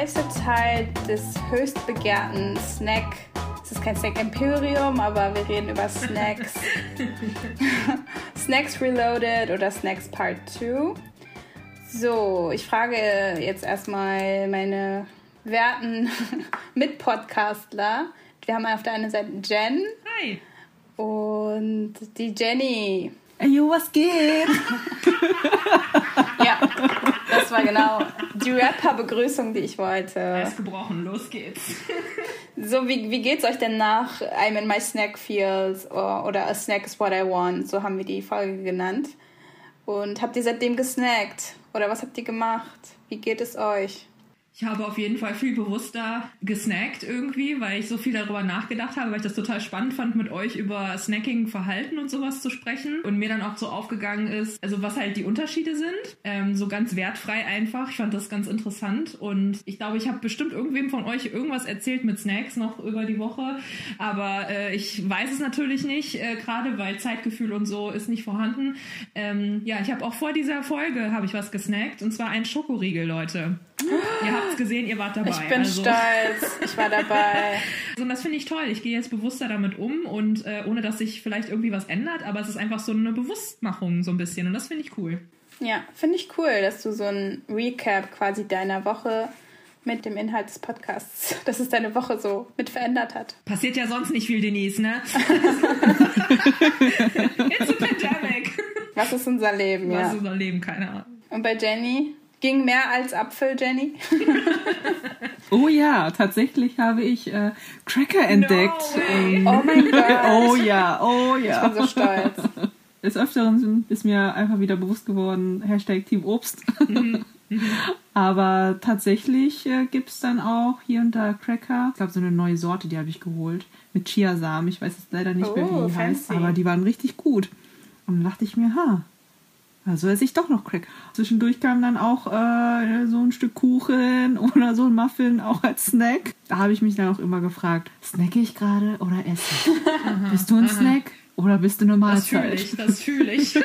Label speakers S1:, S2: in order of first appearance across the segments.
S1: der zweite Teil des höchst begehrten Snack. Es ist kein Snack Imperium, aber wir reden über Snacks. Snacks Reloaded oder Snacks Part 2. So, ich frage jetzt erstmal meine werten Mitpodcastler. Wir haben auf der einen Seite Jen.
S2: Hi.
S1: Und die Jenny.
S3: Ey, jo, was geht?
S1: ja, das war genau die Rapper-Begrüßung, die ich wollte.
S2: Er ist gebrochen, los geht's.
S1: so, wie, wie geht's euch denn nach I'm in my snack feels oder A snack is what I want? So haben wir die Folge genannt. Und habt ihr seitdem gesnackt? Oder was habt ihr gemacht? Wie geht es euch?
S2: Ich habe auf jeden Fall viel bewusster gesnackt irgendwie, weil ich so viel darüber nachgedacht habe, weil ich das total spannend fand, mit euch über Snacking, Verhalten und sowas zu sprechen. Und mir dann auch so aufgegangen ist, also was halt die Unterschiede sind. Ähm, so ganz wertfrei einfach. Ich fand das ganz interessant. Und ich glaube, ich habe bestimmt irgendwem von euch irgendwas erzählt mit Snacks noch über die Woche. Aber äh, ich weiß es natürlich nicht, äh, gerade weil Zeitgefühl und so ist nicht vorhanden. Ähm, ja, ich habe auch vor dieser Folge habe ich was gesnackt und zwar ein Schokoriegel, Leute. Ihr habt es gesehen, ihr wart dabei.
S1: Ich bin also. stolz, ich war dabei.
S2: also, und das finde ich toll. Ich gehe jetzt bewusster damit um und äh, ohne dass sich vielleicht irgendwie was ändert, aber es ist einfach so eine Bewusstmachung so ein bisschen und das finde ich cool.
S1: Ja, finde ich cool, dass du so ein Recap quasi deiner Woche mit dem Inhalt des Podcasts, dass es deine Woche so mit verändert hat.
S2: Passiert ja sonst nicht viel, Denise, ne? It's a pandemic.
S1: Was ist unser Leben,
S2: Was
S1: ja.
S2: Was ist unser Leben, keine Ahnung.
S1: Und bei Jenny? Ging mehr als Apfel, Jenny?
S3: oh ja, tatsächlich habe ich äh, Cracker entdeckt.
S1: No oh mein Gott.
S3: oh ja, oh ja.
S1: Ich bin so stolz.
S3: Des Öfteren ist mir einfach wieder bewusst geworden, Hashtag Team Obst. Mhm. Aber tatsächlich äh, gibt es dann auch hier und da Cracker. Ich glaube, so eine neue Sorte, die habe ich geholt. Mit Chiasamen. Ich weiß jetzt leider nicht oh, mehr, wie die fancy. heißt. Aber die waren richtig gut. Und dann dachte ich mir, ha, also esse ich doch noch Crack. Zwischendurch kam dann auch äh, so ein Stück Kuchen oder so ein Muffin auch als Snack. Da habe ich mich dann auch immer gefragt, snacke ich gerade oder esse? bist du ein aha. Snack oder bist du eine Mahlzeit?
S2: Das fühle ich, das fühle ich.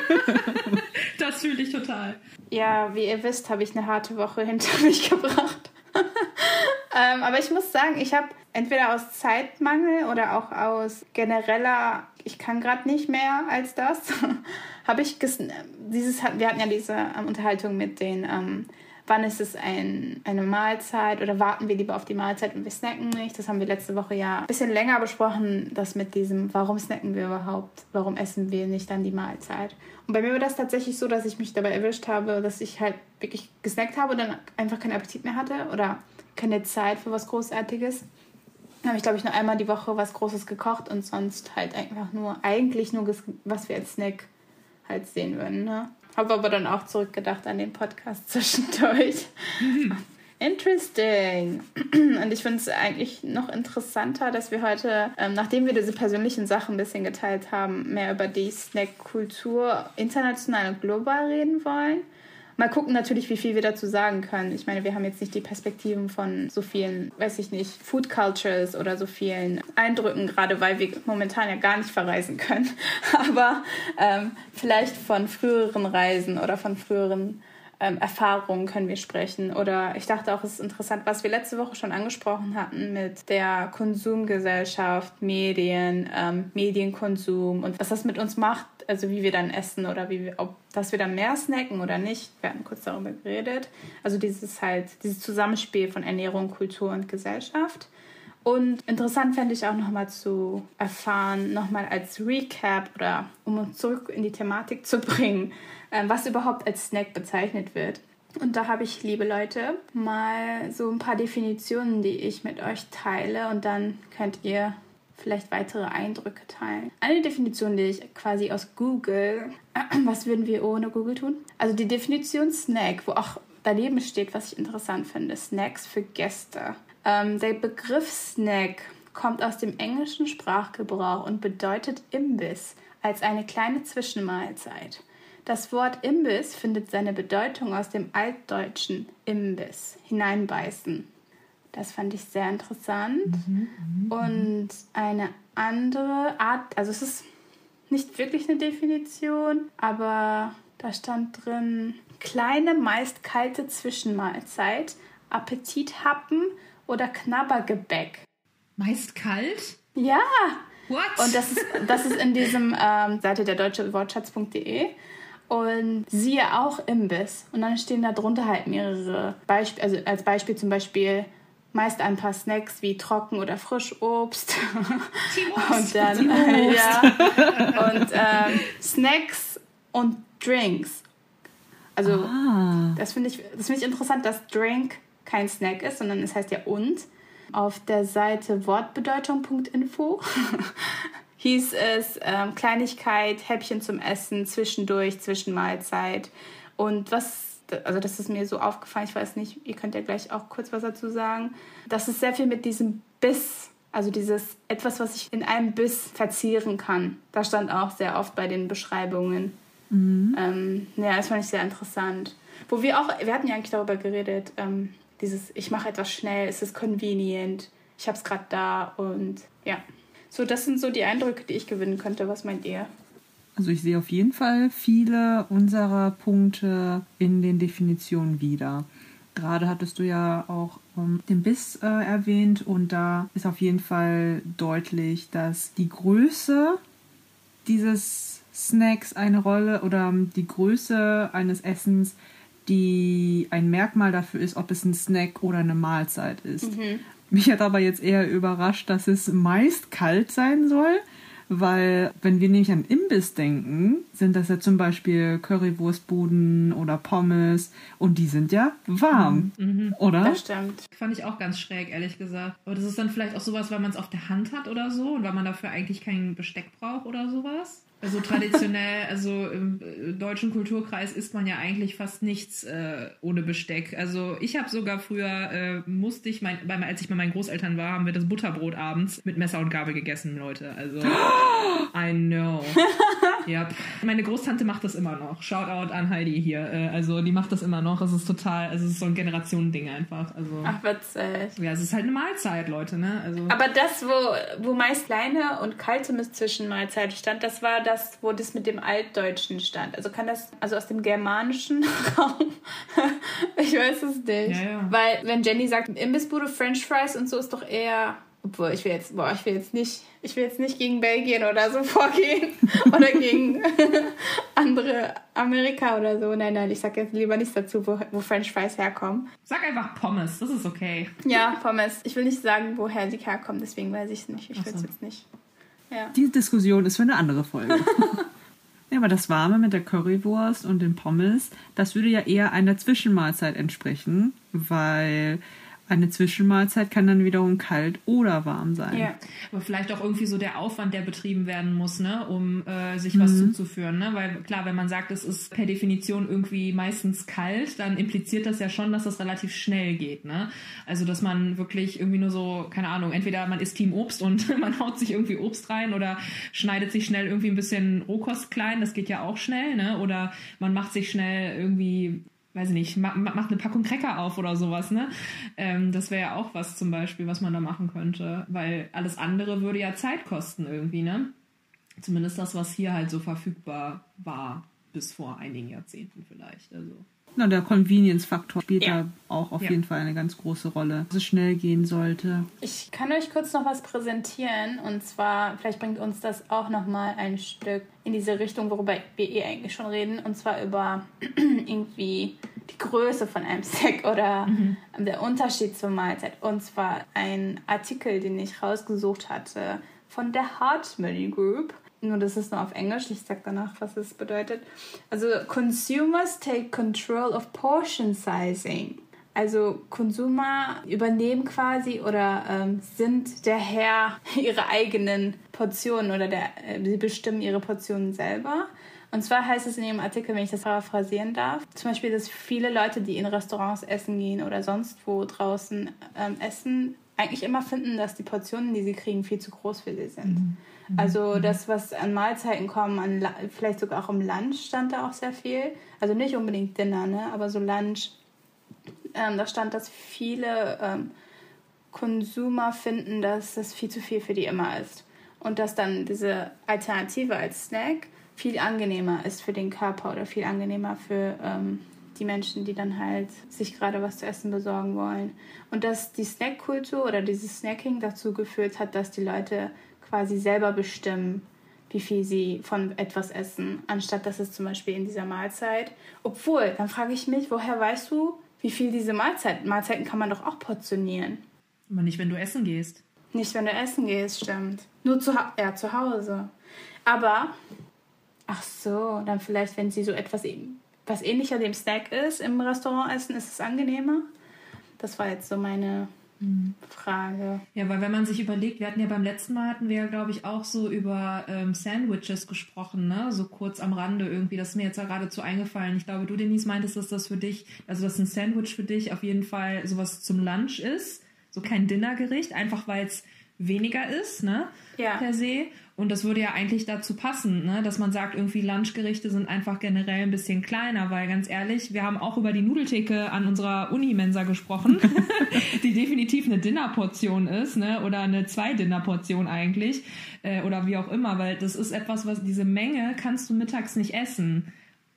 S2: das fühle ich total.
S1: Ja, wie ihr wisst, habe ich eine harte Woche hinter mich gebracht. ähm, aber ich muss sagen, ich habe entweder aus Zeitmangel oder auch aus genereller, ich kann gerade nicht mehr als das, habe ich dieses, wir hatten ja diese ähm, Unterhaltung mit den, ähm, wann ist es ein, eine Mahlzeit oder warten wir lieber auf die Mahlzeit und wir snacken nicht. Das haben wir letzte Woche ja ein bisschen länger besprochen, das mit diesem, warum snacken wir überhaupt, warum essen wir nicht dann die Mahlzeit. Und bei mir war das tatsächlich so, dass ich mich dabei erwischt habe, dass ich halt wirklich gesnackt habe und dann einfach keinen Appetit mehr hatte oder keine Zeit für was Großartiges. Dann habe ich, glaube ich, nur einmal die Woche was Großes gekocht und sonst halt einfach nur, eigentlich nur, was wir als Snack halt sehen würden. Ne? Habe aber dann auch zurückgedacht an den Podcast zwischendurch. Interesting. Und ich finde es eigentlich noch interessanter, dass wir heute, ähm, nachdem wir diese persönlichen Sachen ein bisschen geteilt haben, mehr über die Snack-Kultur international und global reden wollen. Mal gucken natürlich, wie viel wir dazu sagen können. Ich meine, wir haben jetzt nicht die Perspektiven von so vielen, weiß ich nicht, Food Cultures oder so vielen Eindrücken, gerade weil wir momentan ja gar nicht verreisen können. Aber ähm, vielleicht von früheren Reisen oder von früheren ähm, Erfahrungen können wir sprechen. Oder ich dachte auch, es ist interessant, was wir letzte Woche schon angesprochen hatten mit der Konsumgesellschaft, Medien, ähm, Medienkonsum und was das mit uns macht, also wie wir dann essen oder wie wir, ob dass wir dann mehr snacken oder nicht. Wir hatten kurz darüber geredet. Also dieses halt, dieses Zusammenspiel von Ernährung, Kultur und Gesellschaft. Und interessant fände ich auch nochmal zu erfahren, nochmal als Recap oder um uns zurück in die Thematik zu bringen, was überhaupt als Snack bezeichnet wird. Und da habe ich, liebe Leute, mal so ein paar Definitionen, die ich mit euch teile und dann könnt ihr vielleicht weitere Eindrücke teilen. Eine Definition, die ich quasi aus Google, was würden wir ohne Google tun? Also die Definition Snack, wo auch daneben steht, was ich interessant finde, Snacks für Gäste. Ähm, der Begriff Snack kommt aus dem englischen Sprachgebrauch und bedeutet Imbiss als eine kleine Zwischenmahlzeit. Das Wort Imbiss findet seine Bedeutung aus dem altdeutschen Imbiss, hineinbeißen. Das fand ich sehr interessant. Mhm, mhm, Und eine andere Art, also es ist nicht wirklich eine Definition, aber Da stand drin, kleine, meist kalte Zwischenmahlzeit, Appetithappen oder Knabbergebäck.
S2: Meist kalt?
S1: Ja.
S2: What?
S1: Und das ist, das ist in diesem ähm, Seite der deutsche Wortschatz.de. Und siehe auch Imbiss. Und dann stehen da drunter halt mehrere Beispiele, also als Beispiel zum Beispiel meist ein paar Snacks wie Trocken- oder Frischobst. und dann, äh, ja. Und ähm, Snacks und Drinks. Also,
S3: Ah.
S1: das finde ich, das finde ich interessant, dass Drink kein Snack ist, sondern es heißt ja und. Auf der Seite wortbedeutung.info hieß es ähm, Kleinigkeit, Häppchen zum Essen, zwischendurch, Zwischenmahlzeit. Und was, also das ist mir so aufgefallen, ich weiß nicht, ihr könnt ja gleich auch kurz was dazu sagen, dass es sehr viel mit diesem Biss, also dieses etwas, was ich in einem Biss verzieren kann. Da stand auch sehr oft bei den Beschreibungen. Ähm, ja, das fand ich sehr interessant. Wo wir auch, wir hatten ja eigentlich darüber geredet, ähm, dieses, ich mache etwas schnell, es ist convenient, ich habe es gerade da und ja. So, das sind so die Eindrücke, die ich gewinnen könnte. Was meint ihr?
S3: Also ich sehe auf jeden Fall viele unserer Punkte in den Definitionen wieder. Gerade hattest du ja auch ähm, den Biss äh, erwähnt und da ist auf jeden Fall deutlich, dass die Größe dieses Snacks eine Rolle oder ähm, die Größe eines Essens, die ein Merkmal dafür ist, ob es ein Snack oder eine Mahlzeit ist. Mich hat aber jetzt eher überrascht, dass es meist kalt sein soll, weil wenn wir nämlich an Imbiss denken, sind das ja zum Beispiel Currywurstbuden oder Pommes und die sind ja warm, oder?
S1: Das stimmt.
S2: Fand ich auch ganz schräg, ehrlich gesagt. Aber das ist dann vielleicht auch sowas, weil man es auf der Hand hat oder so und weil man dafür eigentlich kein Besteck braucht oder sowas. Also traditionell, also im äh, deutschen Kulturkreis isst man ja eigentlich fast nichts äh, ohne Besteck. Also ich habe sogar früher, äh, musste ich, mein, bei, als ich bei meinen Großeltern war, haben wir das Butterbrot abends mit Messer und Gabel gegessen, Leute. Also, I know. Yep. Meine Großtante macht das immer noch. Shoutout an Heidi hier. Äh, also die macht das immer noch. Es ist total, also es ist so ein Generationending einfach. Also
S1: Ach, witzig.
S2: ja, es ist halt eine Mahlzeit, Leute, ne? Also
S1: Aber das, wo, wo meist kleine und kalte Zwischenmahlzeit stand, das war das, wo das mit dem Altdeutschen stand. Also kann das, also aus dem germanischen Raum. ich weiß es nicht.
S2: Ja, ja.
S1: Weil, wenn Jenny sagt, Imbissbude, French Fries und so ist doch eher. Obwohl, ich will jetzt, boah, ich will jetzt nicht, ich will jetzt nicht gegen Belgien oder so vorgehen. oder gegen andere Amerika oder so. Nein, nein, ich sag jetzt lieber nichts dazu, wo, wo French Fries herkommen.
S2: sag einfach Pommes, das ist okay.
S1: Ja, Pommes. Ich will nicht sagen, woher sie herkommen, deswegen weiß ich es nicht. Ich will es
S2: so.
S1: jetzt nicht. Ja.
S3: Diese Diskussion ist für eine andere Folge. ja, aber das Warme mit der Currywurst und den Pommes, das würde ja eher einer Zwischenmahlzeit entsprechen, weil eine Zwischenmahlzeit kann dann wiederum kalt oder warm sein.
S1: ja.
S2: Aber vielleicht auch irgendwie so der Aufwand, der betrieben werden muss, ne, um äh, sich was zuzuführen, ne? Weil klar, wenn man sagt, es ist per Definition irgendwie meistens kalt, dann impliziert das ja schon, dass das relativ schnell geht, ne? Also dass man wirklich irgendwie nur so, keine Ahnung, entweder man isst Team Obst und man haut sich irgendwie Obst rein oder schneidet sich schnell irgendwie ein bisschen Rohkost klein, das geht ja auch schnell, ne? Oder man macht sich schnell irgendwie weiß ich nicht, ma ma- macht eine Packung Cracker auf oder sowas, ne? Ähm, das wäre ja auch was zum Beispiel, was man da machen könnte, weil alles andere würde ja Zeit kosten irgendwie, ne? Zumindest das, was hier halt so verfügbar war, bis vor einigen Jahrzehnten vielleicht. Also.
S3: Na, der Convenience-Faktor spielt
S2: Ja.
S3: da auch auf
S2: Ja.
S3: jeden Fall eine ganz große Rolle. Dass es schnell gehen sollte.
S1: Ich kann euch kurz noch was präsentieren und zwar, vielleicht bringt uns das auch nochmal ein Stück in diese Richtung, worüber wir eh eigentlich schon reden, und zwar über irgendwie die Größe von einem Snack oder der Unterschied zur Mahlzeit. Und zwar ein Artikel, den ich rausgesucht hatte von der Hartmany Group. Nur das ist nur auf Englisch, ich sag danach, was es bedeutet. Also, Consumers take control of portion sizing. Also Konsumer übernehmen quasi oder ähm, sind der Herr ihrer eigenen Portionen oder der, äh, sie bestimmen ihre Portionen selber. Und zwar heißt es in ihrem Artikel, wenn ich das paraphrasieren darf, zum Beispiel, dass viele Leute, die in Restaurants essen gehen oder sonst wo draußen ähm, essen, eigentlich immer finden, dass die Portionen, die sie kriegen, viel zu groß für sie sind. Also das, was an Mahlzeiten kommen, an vielleicht sogar auch im Lunch stand da auch sehr viel. Also nicht unbedingt Dinner, ne? aber so Lunch ähm, da stand, dass viele ähm, Konsumer finden, dass das viel zu viel für die immer ist. Und dass dann diese Alternative als Snack viel angenehmer ist für den Körper oder viel angenehmer für ähm, die Menschen, die dann halt sich gerade was zu essen besorgen wollen. Und dass die Snackkultur oder dieses Snacking dazu geführt hat, dass die Leute quasi selber bestimmen, wie viel sie von etwas essen, anstatt dass es zum Beispiel in dieser Mahlzeit. Obwohl, dann frage ich mich, woher weißt du, wie viel diese Mahlzeiten? Mahlzeiten kann man doch auch portionieren.
S2: Aber nicht, wenn du essen gehst.
S1: Nicht, wenn du essen gehst, stimmt. Nur zu, ja, zu Hause. Aber, ach so, dann vielleicht, wenn sie so etwas eben was ähnlicher dem Snack ist im Restaurant essen, ist es angenehmer? Das war jetzt so meine. Frage.
S2: Ja, weil wenn man sich überlegt, wir hatten ja beim letzten Mal hatten wir ja, glaube ich, auch so über ähm, Sandwiches gesprochen, ne? So kurz am Rande irgendwie. Das ist mir jetzt ja geradezu eingefallen. Ich glaube, du, Denise, meintest, dass das für dich, also dass ein Sandwich für dich auf jeden Fall sowas zum Lunch ist. So kein Dinnergericht, einfach weil es weniger ist, ne? Ja. Per se. Und das würde ja eigentlich dazu passen, ne? dass man sagt, irgendwie Lunchgerichte sind einfach generell ein bisschen kleiner, weil ganz ehrlich, wir haben auch über die Nudeltheke an unserer Unimensa gesprochen, die definitiv eine Dinnerportion ist, ne? Oder eine Zwei-Dinner-Portion eigentlich. Äh, oder wie auch immer, weil das ist etwas, was diese Menge kannst du mittags nicht essen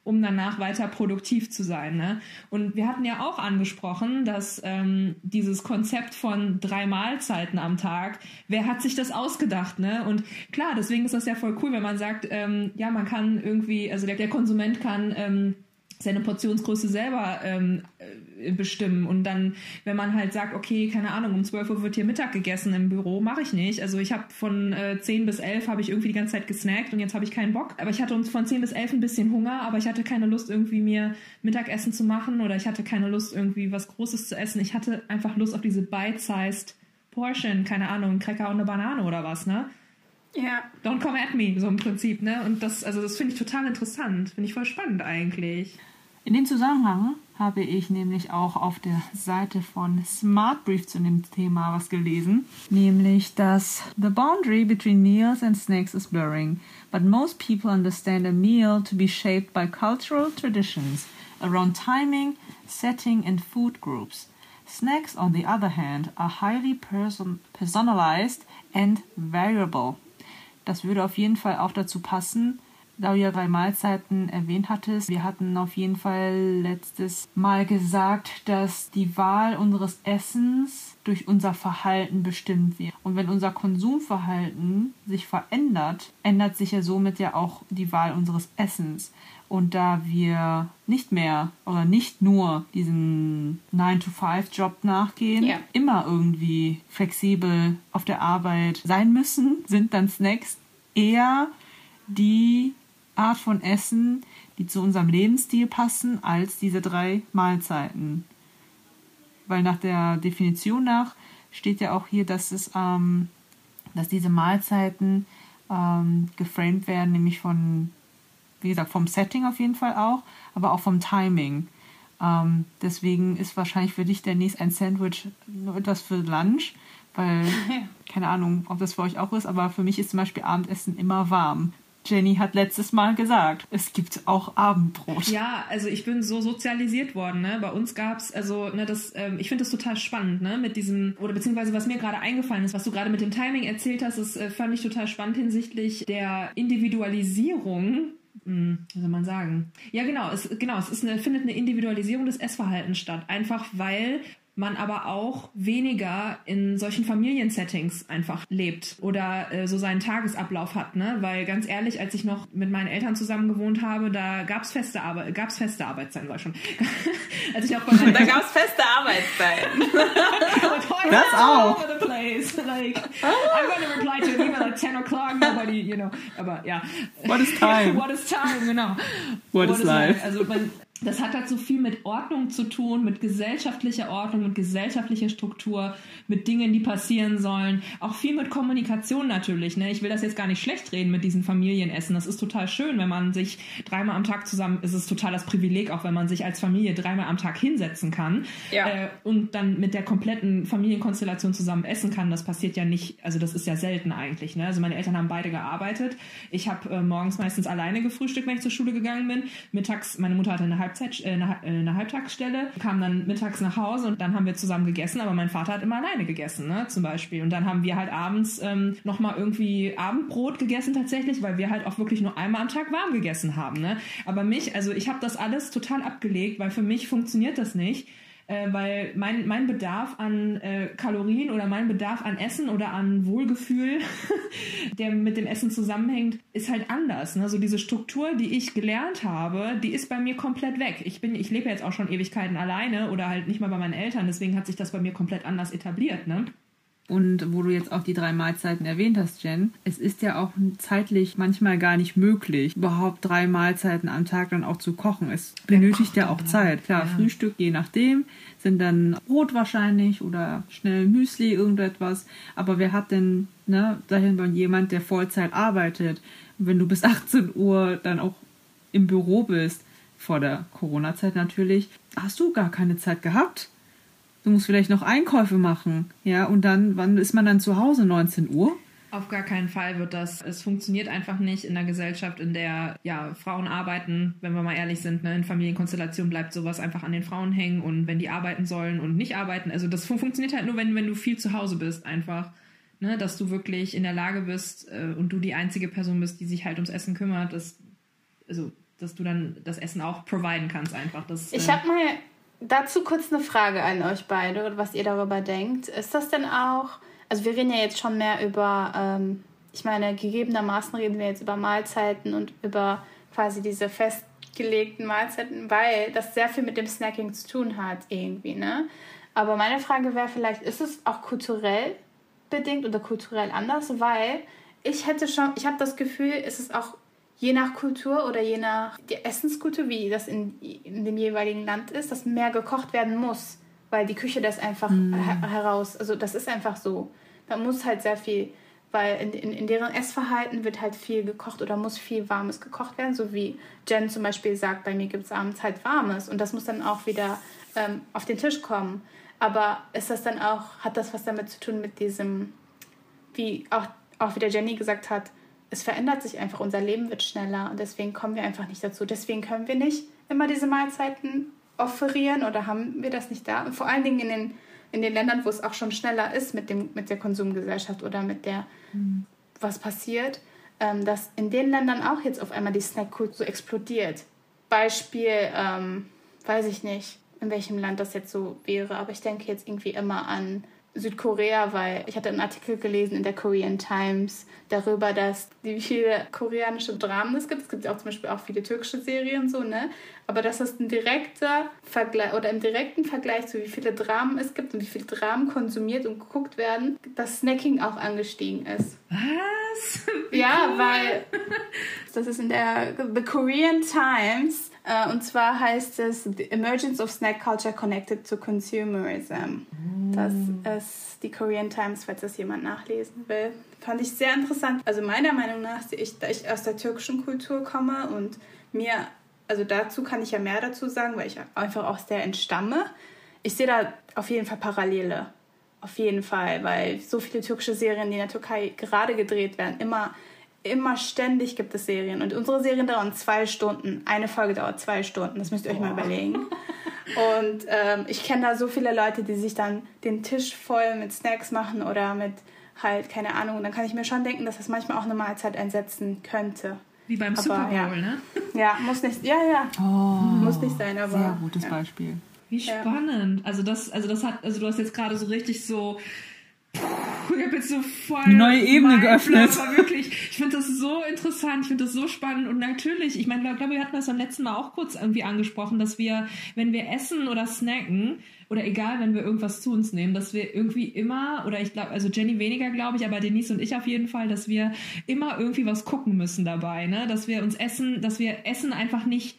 S2: um danach weiter produktiv zu sein. Ne? Und wir hatten ja auch angesprochen, dass ähm, dieses Konzept von drei Mahlzeiten am Tag, wer hat sich das ausgedacht? Ne? Und klar, deswegen ist das ja voll cool, wenn man sagt, ähm, ja, man kann irgendwie, also der, der Konsument kann ähm, seine Portionsgröße selber ähm, äh, bestimmen. Und dann, wenn man halt sagt, okay, keine Ahnung, um 12 Uhr wird hier Mittag gegessen im Büro, mache ich nicht. Also ich habe von äh, 10 bis 11 habe ich irgendwie die ganze Zeit gesnackt und jetzt habe ich keinen Bock. Aber ich hatte uns von 10 bis 11 ein bisschen Hunger, aber ich hatte keine Lust irgendwie mir Mittagessen zu machen oder ich hatte keine Lust irgendwie was Großes zu essen. Ich hatte einfach Lust auf diese bite-sized Portion, keine Ahnung, Cracker und eine Banane oder was, ne?
S1: Ja.
S2: Don't come at me, so im Prinzip, ne? Und das, also das finde ich total interessant. Finde ich voll spannend eigentlich.
S3: In dem Zusammenhang habe ich nämlich auch auf der Seite von Smart Brief zu dem Thema was gelesen, nämlich dass the boundary between meals and snacks is blurring, but most people understand a meal to be shaped by cultural traditions around timing, setting and food groups. Snacks, on the other hand, are highly person personalized and variable. Das würde auf jeden Fall auch dazu passen, da du ja drei Mahlzeiten erwähnt hattest, wir hatten auf jeden Fall letztes Mal gesagt, dass die Wahl unseres Essens durch unser Verhalten bestimmt wird. Und wenn unser Konsumverhalten sich verändert, ändert sich ja somit ja auch die Wahl unseres Essens. Und da wir nicht mehr oder nicht nur diesen 9-to-5-Job nachgehen, ja. immer irgendwie flexibel auf der Arbeit sein müssen, sind dann Snacks eher die Art von Essen, die zu unserem Lebensstil passen, als diese drei Mahlzeiten. Weil nach der Definition nach steht ja auch hier, dass es, ähm, dass diese Mahlzeiten ähm, geframed werden, nämlich von, wie gesagt, vom Setting auf jeden Fall auch, aber auch vom Timing. Ähm, deswegen ist wahrscheinlich für dich demnächst ein Sandwich nur etwas für Lunch, weil, keine Ahnung, ob das für euch auch ist, aber für mich ist zum Beispiel Abendessen immer warm. Jenny hat letztes Mal gesagt, es gibt auch Abendbrot.
S2: Ja, also ich bin so sozialisiert worden. Ne? Bei uns gab es, also ne, das, ähm, ich finde das total spannend, ne? mit diesem, oder beziehungsweise was mir gerade eingefallen ist, was du gerade mit dem Timing erzählt hast, das äh, fand ich total spannend hinsichtlich der Individualisierung hm, wie soll man sagen? Ja, genau, es, genau, es ist eine, findet eine Individualisierung des Essverhaltens statt. Einfach weil man aber auch weniger in solchen Familiensettings einfach lebt oder äh, so seinen Tagesablauf hat, ne? Weil ganz ehrlich, als ich noch mit meinen Eltern zusammen gewohnt habe, da gab's feste Arbeit, gab's feste Arbeitszeiten, war schon. als ich
S1: noch bei meinen da gab's feste Arbeitszeiten.
S3: das auch.
S2: Place. Like, I'm going to reply to an email at 10 o'clock. Nobody, you know. Aber ja.
S3: What is time?
S2: What is time? Genau.
S3: What, What is, is life?
S2: life? Also man, das hat halt so viel mit Ordnung zu tun, mit gesellschaftlicher Ordnung, mit gesellschaftlicher Struktur, mit Dingen, die passieren sollen. Auch viel mit Kommunikation natürlich. Ne? Ich will das jetzt gar nicht schlecht reden mit diesen Familienessen. Das ist total schön, wenn man sich dreimal am Tag zusammen, es ist total das Privileg, auch wenn man sich als Familie dreimal am Tag hinsetzen kann ja. äh, und dann mit der kompletten Familienkonstellation zusammen essen kann. Das passiert ja nicht, also das ist ja selten eigentlich. Ne? Also meine Eltern haben beide gearbeitet. Ich habe äh, morgens meistens alleine gefrühstückt, wenn ich zur Schule gegangen bin. Mittags, meine Mutter hatte eine halbe Halbzeit, äh, eine, eine Halbtagsstelle, kam dann mittags nach Hause und dann haben wir zusammen gegessen, aber mein Vater hat immer alleine gegessen, ne, zum Beispiel. Und dann haben wir halt abends ähm, nochmal irgendwie Abendbrot gegessen tatsächlich, weil wir halt auch wirklich nur einmal am Tag warm gegessen haben, ne. Aber mich, also ich habe das alles total abgelegt, weil für mich funktioniert das nicht äh, weil mein, mein Bedarf an äh, Kalorien oder mein Bedarf an Essen oder an Wohlgefühl, der mit dem Essen zusammenhängt, ist halt anders. Ne? So diese Struktur, die ich gelernt habe, die ist bei mir komplett weg. Ich bin, ich lebe jetzt auch schon Ewigkeiten alleine oder halt nicht mal bei meinen Eltern, deswegen hat sich das bei mir komplett anders etabliert. Ne?
S3: Und wo du jetzt auch die drei Mahlzeiten erwähnt hast, Jen, es ist ja auch zeitlich manchmal gar nicht möglich, überhaupt drei Mahlzeiten am Tag dann auch zu kochen. Es benötigt ja auch Zeit. Klar, ja. Frühstück je nachdem, sind dann Brot wahrscheinlich oder schnell Müsli, irgendetwas. Aber wer hat denn ne, dahin jemand, der Vollzeit arbeitet? wenn du bis 18 Uhr dann auch im Büro bist, vor der Corona-Zeit natürlich, hast du gar keine Zeit gehabt Du musst vielleicht noch Einkäufe machen. Ja, und dann, wann ist man dann zu Hause? 19 Uhr?
S2: Auf gar keinen Fall wird das. Es funktioniert einfach nicht in einer Gesellschaft, in der ja Frauen arbeiten, wenn wir mal ehrlich sind. Ne? In Familienkonstellationen bleibt sowas einfach an den Frauen hängen und wenn die arbeiten sollen und nicht arbeiten. Also das funktioniert halt nur, wenn, wenn du viel zu Hause bist, einfach. Ne? Dass du wirklich in der Lage bist äh, und du die einzige Person bist, die sich halt ums Essen kümmert, dass, also, dass du dann das Essen auch providen kannst, einfach. Das,
S1: ich äh, habe mal dazu kurz eine Frage an euch beide, was ihr darüber denkt. Ist das denn auch, also wir reden ja jetzt schon mehr über, ähm, ich meine, gegebenermaßen reden wir jetzt über Mahlzeiten und über quasi diese festgelegten Mahlzeiten, weil das sehr viel mit dem Snacking zu tun hat irgendwie, ne? Aber meine Frage wäre vielleicht, ist es auch kulturell bedingt oder kulturell anders, weil ich hätte schon, ich habe das Gefühl, ist es auch je nach Kultur oder je nach der Essenskultur, wie das in, in dem jeweiligen Land ist, dass mehr gekocht werden muss, weil die Küche das einfach mm. her heraus, also das ist einfach so. Da muss halt sehr viel, weil in, in, in, deren Essverhalten wird halt viel gekocht oder muss viel Warmes gekocht werden, so wie Jen zum Beispiel sagt, bei mir gibt es abends halt Warmes und das muss dann auch wieder ähm, auf den Tisch kommen. Aber ist das dann auch, hat das was damit zu tun mit diesem, wie auch, auch wieder Jenny gesagt hat, es verändert sich einfach, unser Leben wird schneller und deswegen kommen wir einfach nicht dazu. Deswegen können wir nicht immer diese Mahlzeiten offerieren oder haben wir das nicht da. Und vor allen Dingen in den, in den Ländern, wo es auch schon schneller ist mit, dem, mit der Konsumgesellschaft oder mit der, mhm. was passiert, ähm, dass in den Ländern auch jetzt auf einmal die Snackkultur so explodiert. Beispiel, ähm, weiß ich nicht, in welchem Land das jetzt so wäre, aber ich denke jetzt irgendwie immer an Südkorea, weil ich hatte einen Artikel gelesen in der Korean Times darüber, dass wie viele koreanische Dramen es gibt. Es gibt ja auch zum Beispiel auch viele türkische Serien so, ne? Aber dass das ein direkter Vergleich oder im direkten Vergleich zu wie viele Dramen es gibt und wie viele Dramen konsumiert und geguckt werden, dass Snacking auch angestiegen ist.
S2: Was?
S1: Wie ja, cool. weil das ist in der The Korean Times äh, und zwar heißt es The Emergence of Snack Culture Connected to Consumerism. Das ist die Korean Times, falls das jemand nachlesen will. Fand ich sehr interessant. Also meiner Meinung nach, ich, da ich aus der türkischen Kultur komme und mir, also dazu kann ich ja mehr dazu sagen, weil ich einfach aus der entstamme. Ich sehe da auf jeden Fall Parallele. Auf jeden Fall, weil so viele türkische Serien, die in der Türkei gerade gedreht werden, immer immer ständig gibt es Serien. Und unsere Serien dauern zwei Stunden. Eine Folge dauert zwei Stunden. Das müsst ihr euch oh. mal überlegen. Und ähm, ich kenne da so viele Leute, die sich dann den Tisch voll mit Snacks machen oder mit halt, keine Ahnung. Und dann kann ich mir schon denken, dass das manchmal auch eine Mahlzeit einsetzen könnte.
S2: Wie beim aber, Super Bowl,
S1: ja.
S2: ne?
S1: Ja, muss nicht, ja, ja.
S3: Oh,
S1: muss nicht sein, aber.
S3: Sehr gutes
S1: ja.
S3: Beispiel.
S2: Wie spannend. Ja. Also das, also das hat, also du hast jetzt gerade so richtig so ich habe jetzt so voll
S3: eine neue Ebene geöffnet.
S2: Wirklich, ich finde das so interessant, ich finde das so spannend und natürlich, ich meine, ich glaube, wir hatten das beim letzten Mal auch kurz irgendwie angesprochen, dass wir, wenn wir essen oder snacken oder egal, wenn wir irgendwas zu uns nehmen, dass wir irgendwie immer oder ich glaube, also Jenny weniger, glaube ich, aber Denise und ich auf jeden Fall, dass wir immer irgendwie was gucken müssen dabei, ne, dass wir uns essen, dass wir Essen einfach nicht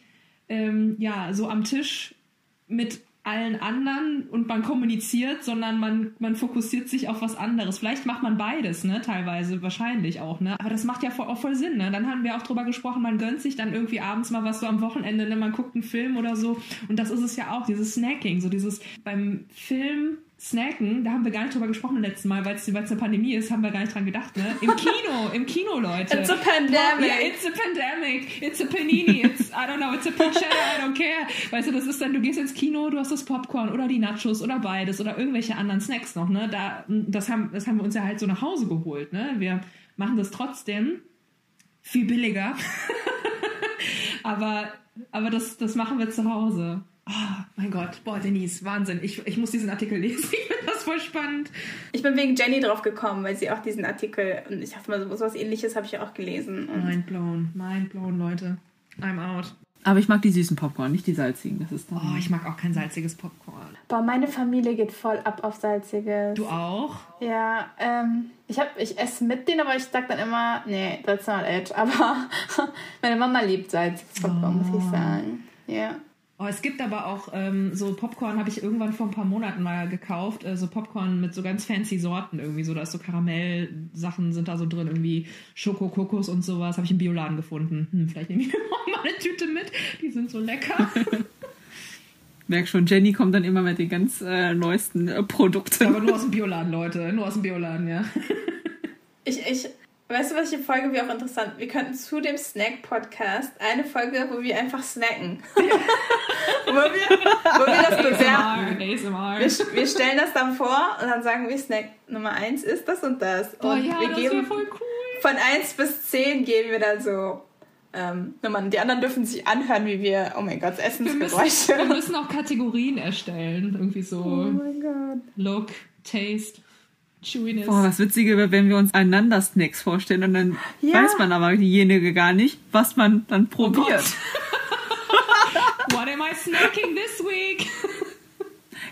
S2: ähm, ja so am Tisch mit allen anderen und man kommuniziert, sondern man, man fokussiert sich auf was anderes. Vielleicht macht man beides, ne, teilweise, wahrscheinlich auch, ne. Aber das macht ja voll, auch voll Sinn, ne. Dann haben wir auch drüber gesprochen, man gönnt sich dann irgendwie abends mal was so am Wochenende, ne, man guckt einen Film oder so. Und das ist es ja auch, dieses Snacking, so dieses beim Film Snacken, da haben wir gar nicht drüber gesprochen letzten Mal, weil es eine Pandemie ist, haben wir gar nicht dran gedacht, ne? Im Kino, im Kino, Leute.
S1: It's a pandemic.
S2: Ja, it's a pandemic. It's a panini. It's, I don't know, it's a pancetta, I don't care. Weißt du, das ist dann, du gehst ins Kino, du hast das Popcorn oder die Nachos oder beides oder irgendwelche anderen Snacks noch, ne? Da, das haben, das haben wir uns ja halt so nach Hause geholt, ne? Wir machen das trotzdem viel billiger. aber, aber das, das machen wir zu Hause. Oh, mein Gott, boah, Denise, Wahnsinn. Ich, ich muss diesen Artikel lesen. Ich finde das voll spannend.
S1: Ich bin wegen Jenny drauf gekommen, weil sie auch diesen Artikel, und ich dachte mal, so was ähnliches habe ich auch gelesen. Und
S2: Mind blown, mind blown, Leute. I'm out.
S3: Aber ich mag die süßen Popcorn, nicht die salzigen. Das ist dann
S2: Oh, ich mag auch kein salziges Popcorn.
S1: Boah, meine Familie geht voll ab auf salziges.
S2: Du auch?
S1: Ja, ähm, ich, hab, ich esse mit denen, aber ich sag dann immer, nee, that's not it. Aber meine Mama liebt salziges Popcorn, muss ich sagen. Ja.
S2: Oh, es gibt aber auch ähm, so Popcorn, habe ich irgendwann vor ein paar Monaten mal gekauft. Äh, so Popcorn mit so ganz fancy Sorten irgendwie. So, da ist so Karamellsachen sind da so drin, irgendwie Schoko, Kokos und sowas. Habe ich im Bioladen gefunden. Hm, vielleicht nehme ich mir mal eine Tüte mit. Die sind so lecker.
S3: Merk schon, Jenny kommt dann immer mit den ganz äh, neuesten äh, Produkten.
S2: aber nur aus dem Bioladen, Leute. Nur aus dem Bioladen, ja.
S1: Ich, ich, weißt du, welche Folge wir auch interessant? Wir könnten zu dem Snack-Podcast eine Folge, wo wir einfach snacken. wo, wir, wo wir das bewerten.
S2: ASMR.
S1: Wir, wir stellen das dann vor und dann sagen wir, Snack Nummer 1 ist das und das.
S2: Boah,
S1: und
S2: ja,
S1: wir
S2: das wäre
S1: geben
S2: voll cool.
S1: von 1 bis 10 geben wir dann so ähm, Nummern. Die anderen dürfen sich anhören, wie wir, oh mein Gott,
S2: Wir müssen, wir
S1: Essensgeräusche.
S2: müssen auch Kategorien erstellen. Irgendwie so
S1: Oh mein Gott.
S2: Look, Taste, Chewiness.
S3: Boah, was witziger wäre, wenn wir uns einander Snacks vorstellen und dann
S1: Ja.
S3: weiß man aber diejenige gar nicht, was man dann probiert.
S2: What am I snacking this week?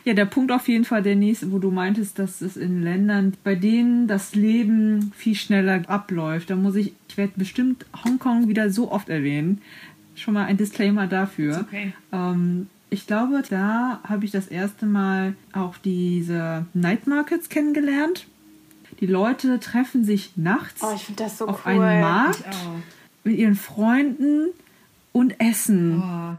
S3: Ja, der Punkt auf jeden Fall, Denise, wo du meintest, dass es in Ländern, bei denen das Leben viel schneller abläuft, da muss ich, ich werde bestimmt Hongkong wieder so oft erwähnen. Schon mal ein Disclaimer dafür.
S2: Okay.
S3: Ähm, ich glaube, da habe ich das erste Mal auch diese Night Markets kennengelernt. Die Leute treffen sich nachts
S1: Oh, ich finde das so
S3: auf
S1: cool.
S3: einem Markt mit ihren Freunden und essen.
S2: Oh.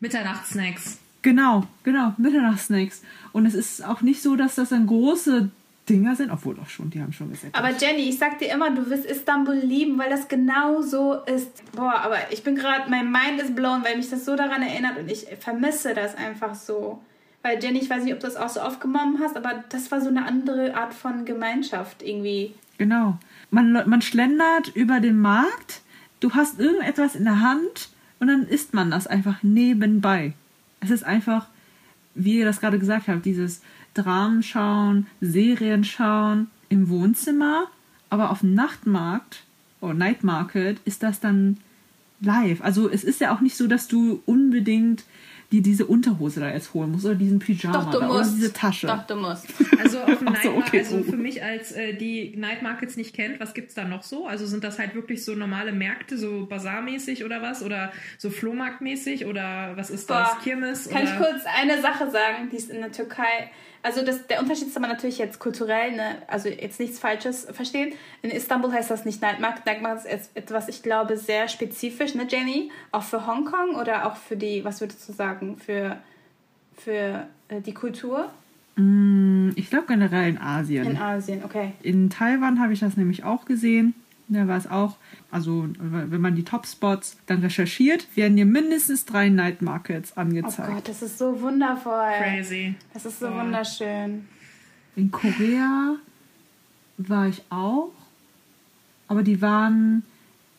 S2: Mitternachtssnacks.
S3: Genau, genau, Mitternachtssnacks. Und es ist auch nicht so, dass das dann große Dinger sind, obwohl doch schon, die haben schon gesagt.
S1: Aber Jenny, ich sag dir immer, du wirst Istanbul lieben, weil das genau so ist. Boah, aber ich bin gerade, mein Mind ist blown, weil mich das so daran erinnert und ich vermisse das einfach so. Weil Jenny, ich weiß nicht, ob du das auch so aufgenommen hast, aber das war so eine andere Art von Gemeinschaft irgendwie.
S3: Genau. Man, man schlendert über den Markt, du hast irgendetwas in der Hand und dann isst man das einfach nebenbei. Es ist einfach, wie ihr das gerade gesagt habt, dieses Dramen schauen, Serien schauen im Wohnzimmer, aber auf dem Nachtmarkt oder Night Market ist das dann live. Also es ist ja auch nicht so, dass du unbedingt dir diese Unterhose da jetzt holen musst oder diesen Pyjama
S1: Doch, du
S3: da, oder
S1: musst.
S3: diese Tasche.
S1: Doch, du musst.
S2: Also, auf
S3: so,
S2: Night Mar-
S3: okay,
S2: also
S3: so.
S2: für mich als äh, die Night Markets nicht kennt, was gibt's da noch so? Also sind das halt wirklich so normale Märkte, so Bazarmäßig oder was? Oder so Flohmarktmäßig? Oder was ist das?
S1: Boah,
S2: Kirmes?
S1: Kann
S2: oder?
S1: ich kurz eine Sache sagen, die ist in der Türkei. Also das, der Unterschied ist aber natürlich jetzt kulturell, ne? also jetzt nichts Falsches verstehen. In Istanbul heißt das nicht Night Market. Night Market ist etwas, ich glaube, sehr spezifisch, ne Jenny? Auch für Hongkong oder auch für die, was würdest du sagen, für, für äh, die Kultur
S3: Mm, Ich glaube generell in Asien.
S1: in Asien, okay.
S3: In Taiwan habe ich das nämlich auch gesehen. Da war es auch, also wenn man die Top-Spots dann recherchiert, werden dir mindestens drei Night Markets
S1: Oh
S3: angezeigt.
S1: Gott, das ist so wundervoll.
S2: Crazy.
S1: Das ist so
S2: Voll.
S1: wunderschön.
S3: In Korea war ich auch, aber die waren,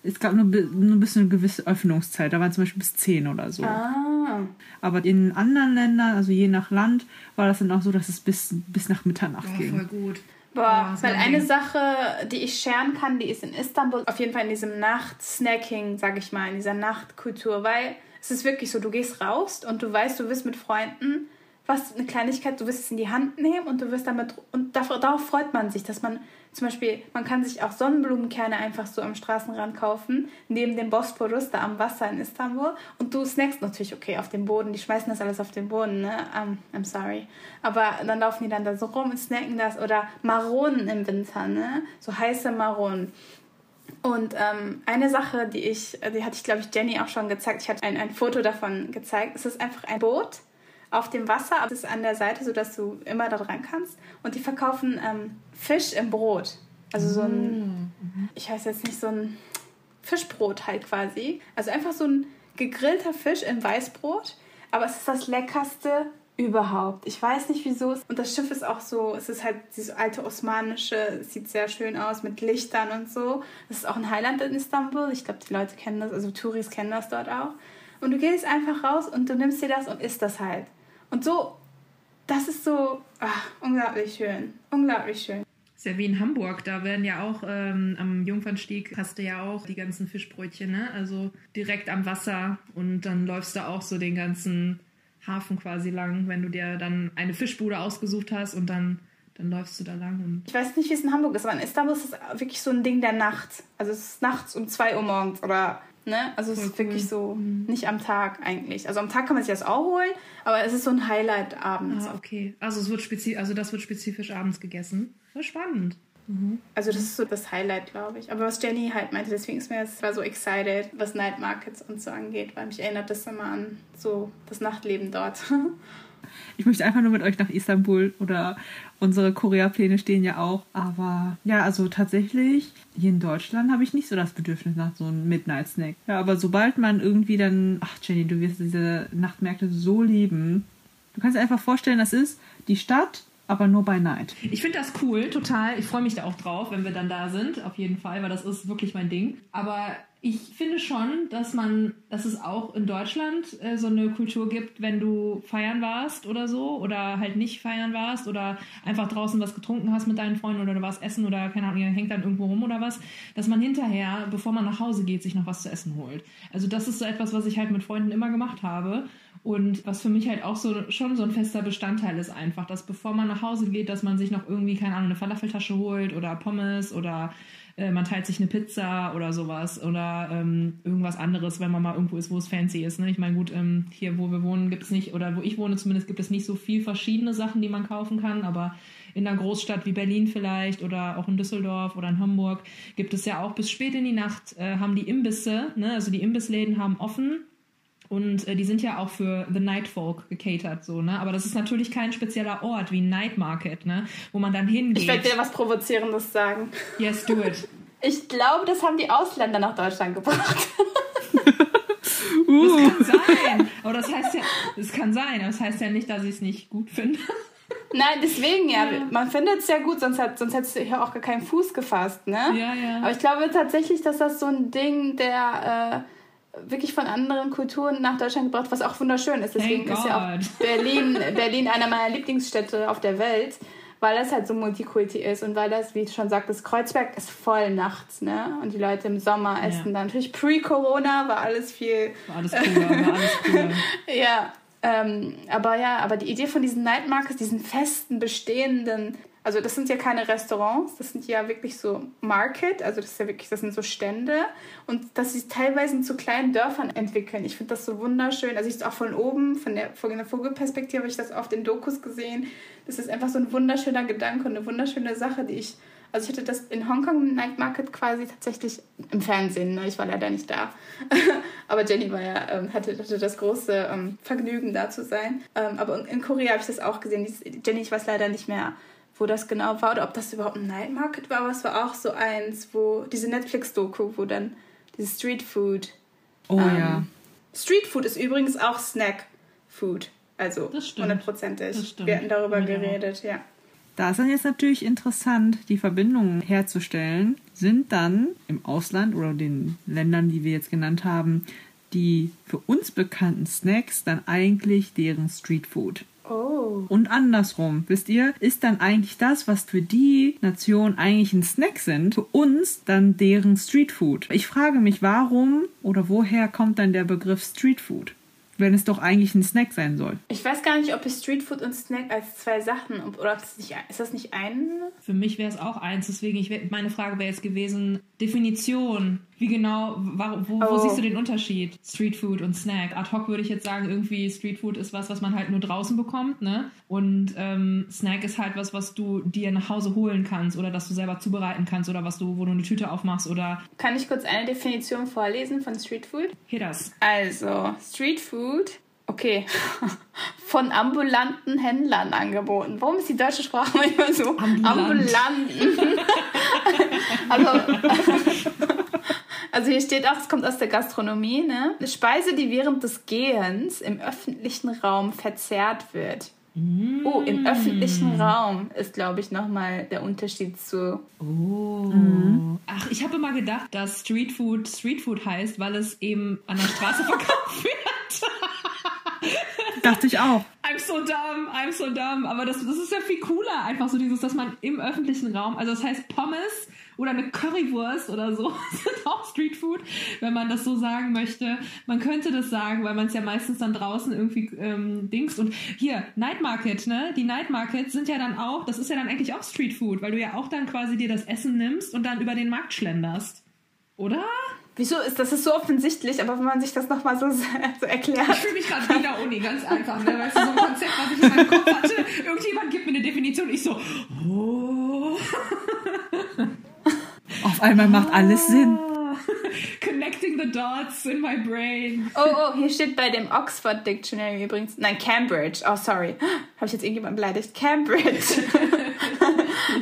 S3: es gab nur, nur bis eine gewisse Öffnungszeit, da waren zum Beispiel bis 10 oder so.
S1: Ah.
S3: Aber in anderen Ländern, also je nach Land, war das dann auch so, dass es bis, bis nach Mitternacht
S2: Oh,
S3: ging.
S2: voll gut.
S1: Boah, weil eine
S2: Ding.
S1: Sache, die ich scheren kann, die ist in Istanbul, auf jeden Fall in diesem Nachtsnacking, sag ich mal, in dieser Nachtkultur, weil es ist wirklich so, du gehst raus und du weißt, du wirst mit Freunden was, eine Kleinigkeit, du wirst es in die Hand nehmen und du wirst damit, und darauf, darauf freut man sich, dass man zum Beispiel, man kann sich auch Sonnenblumenkerne einfach so am Straßenrand kaufen, neben dem Bosporus, da am Wasser in Istanbul und du snackst natürlich, okay, auf dem Boden, die schmeißen das alles auf den Boden, ne, um, I'm sorry, aber dann laufen die dann da so rum und snacken das oder Maronen im Winter, ne, so heiße Maronen. Und ähm, eine Sache, die ich, die hatte ich, glaube ich, Jenny auch schon gezeigt. Ich hatte ein, ein Foto davon gezeigt. Es ist einfach ein Boot auf dem Wasser, aber es ist an der Seite, sodass du immer da dran kannst. Und die verkaufen ähm, Fisch im Brot. Also so ein, mhm. ich weiß jetzt nicht, so ein Fischbrot halt quasi. Also einfach so ein gegrillter Fisch im Weißbrot. Aber es ist das leckerste überhaupt. Ich weiß nicht wieso. Und das Schiff ist auch so, es ist halt dieses alte osmanische, es sieht sehr schön aus mit Lichtern und so. Das ist auch ein Highland in Istanbul. Ich glaube, die Leute kennen das, also Touris kennen das dort auch. Und du gehst einfach raus und du nimmst dir das und isst das halt. Und so, das ist so ach, unglaublich schön. Unglaublich schön.
S2: Ist ja wie in Hamburg, da werden ja auch ähm, am Jungfernstieg hast du ja auch die ganzen Fischbrötchen, ne? Also direkt am Wasser und dann läufst du auch so den ganzen Hafen quasi lang, wenn du dir dann eine Fischbude ausgesucht hast und dann, dann läufst du da lang. Und
S1: ich weiß nicht, wie es in Hamburg ist, aber in Istanbul ist es wirklich so ein Ding der Nacht. Also es ist nachts um 2 Uhr morgens oder Ne? Also es ist cool. wirklich so mhm. nicht am Tag eigentlich. Also am Tag kann man sich das auch holen, aber es ist so ein Highlight abends.
S2: Ah, okay. Also es wird spezifisch, also das wird spezifisch abends gegessen. Das spannend.
S1: Mhm. Also das ist so das Highlight, glaube ich. Aber was Jenny halt meinte, deswegen ist mir jetzt war so excited, was Night Markets und so angeht, weil mich erinnert das immer an so das Nachtleben dort.
S3: Ich möchte einfach nur mit euch nach Istanbul oder unsere Korea-Pläne stehen ja auch. Aber ja, also tatsächlich, hier in Deutschland habe ich nicht so das Bedürfnis nach so einem Midnight-Snack. Ja, aber sobald man irgendwie dann, ach Jenny, du wirst diese Nachtmärkte so lieben. Du kannst dir einfach vorstellen, das ist die Stadt aber nur bei Night.
S2: Ich finde das cool, total. Ich freue mich da auch drauf, wenn wir dann da sind, auf jeden Fall, weil das ist wirklich mein Ding. Aber ich finde schon, dass man, dass es auch in Deutschland äh, so eine Kultur gibt, wenn du feiern warst oder so oder halt nicht feiern warst oder einfach draußen was getrunken hast mit deinen Freunden oder du warst essen oder keine Ahnung, ihr hängt dann irgendwo rum oder was, dass man hinterher, bevor man nach Hause geht, sich noch was zu essen holt. Also das ist so etwas, was ich halt mit Freunden immer gemacht habe und was für mich halt auch so schon so ein fester Bestandteil ist einfach, dass bevor man nach Hause geht, dass man sich noch irgendwie, keine Ahnung, eine Falafeltasche holt oder Pommes oder äh, man teilt sich eine Pizza oder sowas oder ähm, irgendwas anderes, wenn man mal irgendwo ist, wo es fancy ist. Ne? Ich meine, gut, ähm, hier, wo wir wohnen, gibt es nicht, oder wo ich wohne zumindest, gibt es nicht so viel verschiedene Sachen, die man kaufen kann, aber in einer Großstadt wie Berlin vielleicht oder auch in Düsseldorf oder in Hamburg gibt es ja auch bis spät in die Nacht, äh, haben die Imbisse, ne? also die Imbissläden haben offen und äh, die sind ja auch für The Night Folk gecatert, so, ne? Aber das ist natürlich kein spezieller Ort wie ein Night Market, ne? Wo man dann hingeht.
S1: Ich werde dir was Provozierendes sagen.
S2: Yes, do it.
S1: Ich glaube, das haben die Ausländer nach Deutschland gebracht.
S2: uh. Das kann sein. Aber das heißt ja, das kann sein, aber das heißt ja nicht, dass ich es nicht gut finde.
S1: Nein, deswegen ja. ja. Man findet es ja gut, sonst, hat, sonst hättest du hier auch gar keinen Fuß gefasst, ne?
S2: Ja, ja.
S1: Aber ich glaube tatsächlich, dass das so ein Ding der. Äh, wirklich von anderen Kulturen nach Deutschland gebracht, was auch wunderschön ist. Deswegen ist ja auch Berlin, Berlin einer meiner Lieblingsstädte auf der Welt, weil das halt so Multikulti ist und weil das, wie ich schon sagte, das Kreuzberg ist voll nachts, ne? Und die Leute im Sommer ja. essen dann. Natürlich pre-Corona war alles viel.
S2: War alles cooler, war alles cooler.
S1: ja. Ähm, aber ja, aber die Idee von diesen Night Markets, diesen festen, bestehenden also das sind ja keine Restaurants, das sind ja wirklich so Market, also das ist ja wirklich, das sind so Stände und dass sie teilweise zu kleinen Dörfern entwickeln. Ich finde das so wunderschön. Also ich auch von oben, von der, von der Vogelperspektive habe ich das oft in Dokus gesehen. Das ist einfach so ein wunderschöner Gedanke und eine wunderschöne Sache, die ich, also ich hatte das in Hongkong Night Market quasi tatsächlich im Fernsehen, ne? ich war leider nicht da. aber Jenny war ja, ähm, hatte, hatte das große ähm, Vergnügen da zu sein. Ähm, aber in Korea habe ich das auch gesehen. Jenny, ich weiß leider nicht mehr wo das genau war oder ob das überhaupt ein Night Market war, aber es war auch so eins, wo diese Netflix-Doku, wo dann dieses Street Food.
S3: Oh ähm, ja.
S1: Street Food ist übrigens auch Snack Food. Also hundertprozentig. Wir hatten darüber ja. geredet, ja.
S3: Da ist dann jetzt natürlich interessant, die Verbindungen herzustellen, sind dann im Ausland oder den Ländern, die wir jetzt genannt haben, die für uns bekannten Snacks dann eigentlich deren Street Food.
S1: Oh.
S3: Und andersrum, wisst ihr, ist dann eigentlich das, was für die Nation eigentlich ein Snack sind, für uns dann deren Streetfood. Ich frage mich, warum oder woher kommt dann der Begriff Streetfood? wenn es doch eigentlich ein Snack sein soll.
S1: Ich weiß gar nicht, ob ich Streetfood und Snack als zwei Sachen oder das nicht, ist das nicht ein?
S2: Für mich wäre es auch eins. Deswegen ich, meine Frage wäre jetzt gewesen Definition. Wie genau? Wo, wo, oh. siehst du den Unterschied? Streetfood und Snack. Ad hoc würde ich jetzt sagen, irgendwie Streetfood ist was, was man halt nur draußen bekommt, ne? Und ähm, Snack ist halt was, was du dir nach Hause holen kannst oder das du selber zubereiten kannst oder was du, wo du eine Tüte aufmachst oder.
S1: Kann ich kurz eine Definition vorlesen von Streetfood?
S2: Hier das.
S1: Also Streetfood Okay, von ambulanten Händlern angeboten. Warum ist die deutsche Sprache manchmal so
S2: Ambulant.
S1: ambulanten? also, also hier steht auch, es kommt aus der Gastronomie, ne? Eine Speise, die während des Gehens im öffentlichen Raum verzehrt wird. Oh, im öffentlichen Raum ist, glaube ich, nochmal der Unterschied zu.
S2: Oh. Ach, ich habe immer gedacht, dass Streetfood Streetfood heißt, weil es eben an der Straße verkauft wird.
S3: Dachte ich auch.
S2: I'm so dumb, I'm so dumb. Aber das, das ist ja viel cooler, einfach so dieses, dass man im öffentlichen Raum, also das heißt Pommes oder eine Currywurst oder so sind auch Streetfood, wenn man das so sagen möchte. Man könnte das sagen, weil man es ja meistens dann draußen irgendwie ähm, dings. Und hier, Night Market, ne? Die Night Markets sind ja dann auch, das ist ja dann eigentlich auch Streetfood, weil du ja auch dann quasi dir das Essen nimmst und dann über den Markt schlenderst. Oder?
S1: Wieso ist das ist so offensichtlich, aber wenn man sich das nochmal so, so erklärt.
S2: Ich fühle mich gerade wie in der Uni, ganz einfach. Ne? Weißt du, so ein Konzept, was ich in meinem Kopf hatte. Irgendjemand gibt mir eine Definition. Ich so, oh.
S3: Auf einmal macht alles Sinn.
S2: Ah. Connecting the dots in my brain.
S1: Oh, oh, hier steht bei dem Oxford Dictionary übrigens. Nein, Cambridge. Oh, sorry. Habe ich jetzt irgendjemand beleidigt? Cambridge.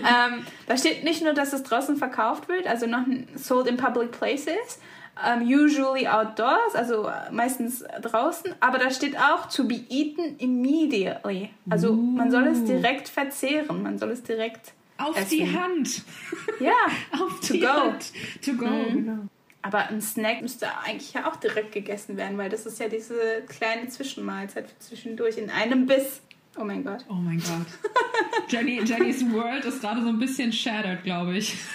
S1: ähm, da steht nicht nur, dass es draußen verkauft wird, also noch sold in public places, um, usually outdoors, also meistens draußen, aber da steht auch to be eaten immediately. Also man soll es direkt verzehren, man soll es direkt
S2: Auf
S1: essen.
S2: die Hand.
S1: Ja,
S2: Auf
S1: To
S2: die
S1: go.
S2: Hand. To go,
S1: Mhm.
S2: genau.
S1: aber ein Snack müsste eigentlich ja auch direkt gegessen werden, weil das ist ja diese kleine Zwischenmahlzeit für zwischendurch in einem Biss. Oh mein Gott.
S2: Oh mein Gott. Jenny, Jennys World ist gerade so ein bisschen shattered, glaube ich.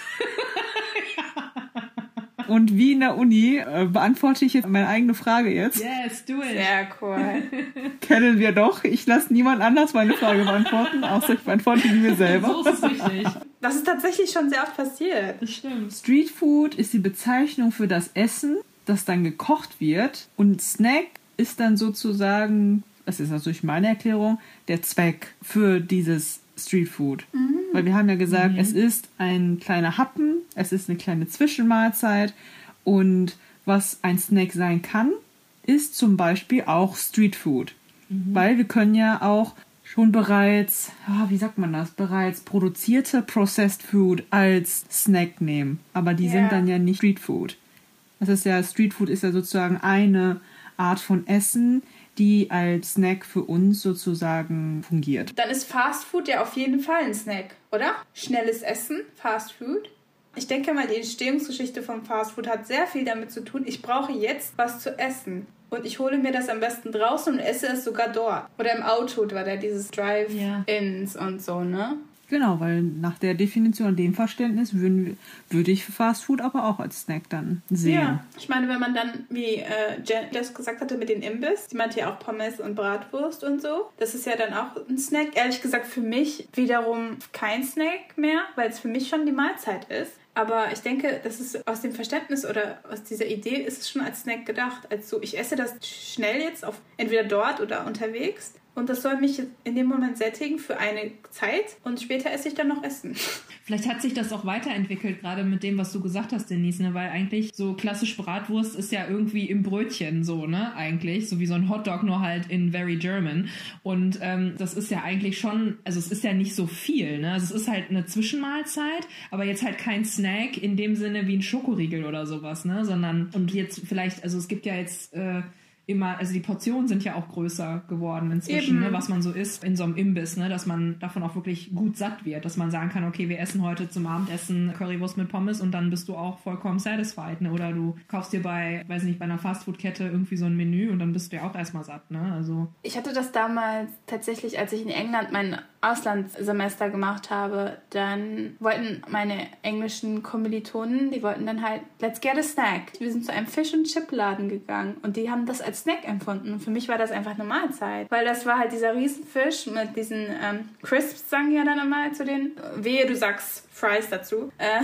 S3: Und wie in der Uni äh, beantworte ich jetzt meine eigene Frage jetzt.
S2: Yes, do it.
S1: Sehr cool.
S3: Kennen wir doch. Ich lasse niemand anders meine Frage beantworten, außer ich beantworte die mir
S2: So
S3: selber.
S2: ist es richtig.
S1: Das ist tatsächlich schon sehr oft passiert.
S2: Das stimmt.
S3: Street Food ist die Bezeichnung für das Essen, das dann gekocht wird. Und Snack ist dann sozusagen, das ist natürlich meine Erklärung, der Zweck für dieses Street Food. Weil wir haben ja gesagt, es ist ein kleiner Happen, es ist eine kleine Zwischenmahlzeit und was ein Snack sein kann, ist zum Beispiel auch Street Food. Weil wir können ja auch schon bereits, ja, wie sagt man das, bereits produzierte Processed Food als Snack nehmen. Aber die
S1: Ja.
S3: sind dann ja nicht Street Food. Das ist ja, Street Food ist ja sozusagen eine Art von Essen, die als Snack für uns sozusagen fungiert.
S1: Dann ist Fast Food ja auf jeden Fall ein Snack, oder? Schnelles Essen, Fast Food. Ich denke mal, die Entstehungsgeschichte von Fast Food hat sehr viel damit zu tun. Ich brauche jetzt was zu essen. Und ich hole mir das am besten draußen und esse es sogar dort. Oder im Auto, war da dieses Drive-Ins und so, ne?
S3: Genau, weil nach der Definition, dem Verständnis, würden, würde ich Fast Food aber auch als Snack dann sehen.
S1: Ja, ich meine, wenn man dann, wie äh, Jen das gesagt hatte mit den Imbiss, die meinte ja auch Pommes und Bratwurst und so, das ist ja dann auch ein Snack. Ehrlich gesagt, für mich wiederum kein Snack mehr, weil es für mich schon die Mahlzeit ist. Aber ich denke, das ist aus dem Verständnis oder aus dieser Idee ist es schon als Snack gedacht. Als so, ich esse das schnell jetzt auf entweder dort oder unterwegs. Und das soll mich in dem Moment sättigen für eine Zeit und später esse ich dann noch Essen.
S2: Vielleicht hat sich das auch weiterentwickelt, gerade mit dem, was du gesagt hast, Denise, ne? weil eigentlich so klassisch Bratwurst ist ja irgendwie im Brötchen so, ne, eigentlich, so wie so ein Hotdog, nur halt in very German. Und ähm, das ist ja eigentlich schon, also es ist ja nicht so viel, ne, also es ist halt eine Zwischenmahlzeit, aber jetzt halt kein Snack in dem Sinne wie ein Schokoriegel oder sowas, ne, sondern, und jetzt vielleicht, also es gibt ja jetzt, äh, immer, also die Portionen sind ja auch größer geworden inzwischen, ne, was man so isst in so einem Imbiss, ne, dass man davon auch wirklich gut satt wird, dass man sagen kann, okay, wir essen heute zum Abendessen Currywurst mit Pommes und dann bist du auch vollkommen satisfied, ne, oder du kaufst dir bei, weiß nicht, bei einer Fastfood-Kette irgendwie so ein Menü und dann bist du ja auch erstmal satt, ne, also.
S1: Ich hatte das damals tatsächlich, als ich in England mein Auslandssemester gemacht habe, dann wollten meine englischen Kommilitonen, die wollten dann halt, let's get a snack. Wir sind zu einem Fish- und Chip-Laden gegangen und die haben das als Snack empfunden. Und für mich war das einfach eine Mahlzeit, weil das war halt dieser Riesenfisch mit diesen ähm, Crisps, sagen ja dann immer zu den, wehe, du sagst Fries dazu. Äh,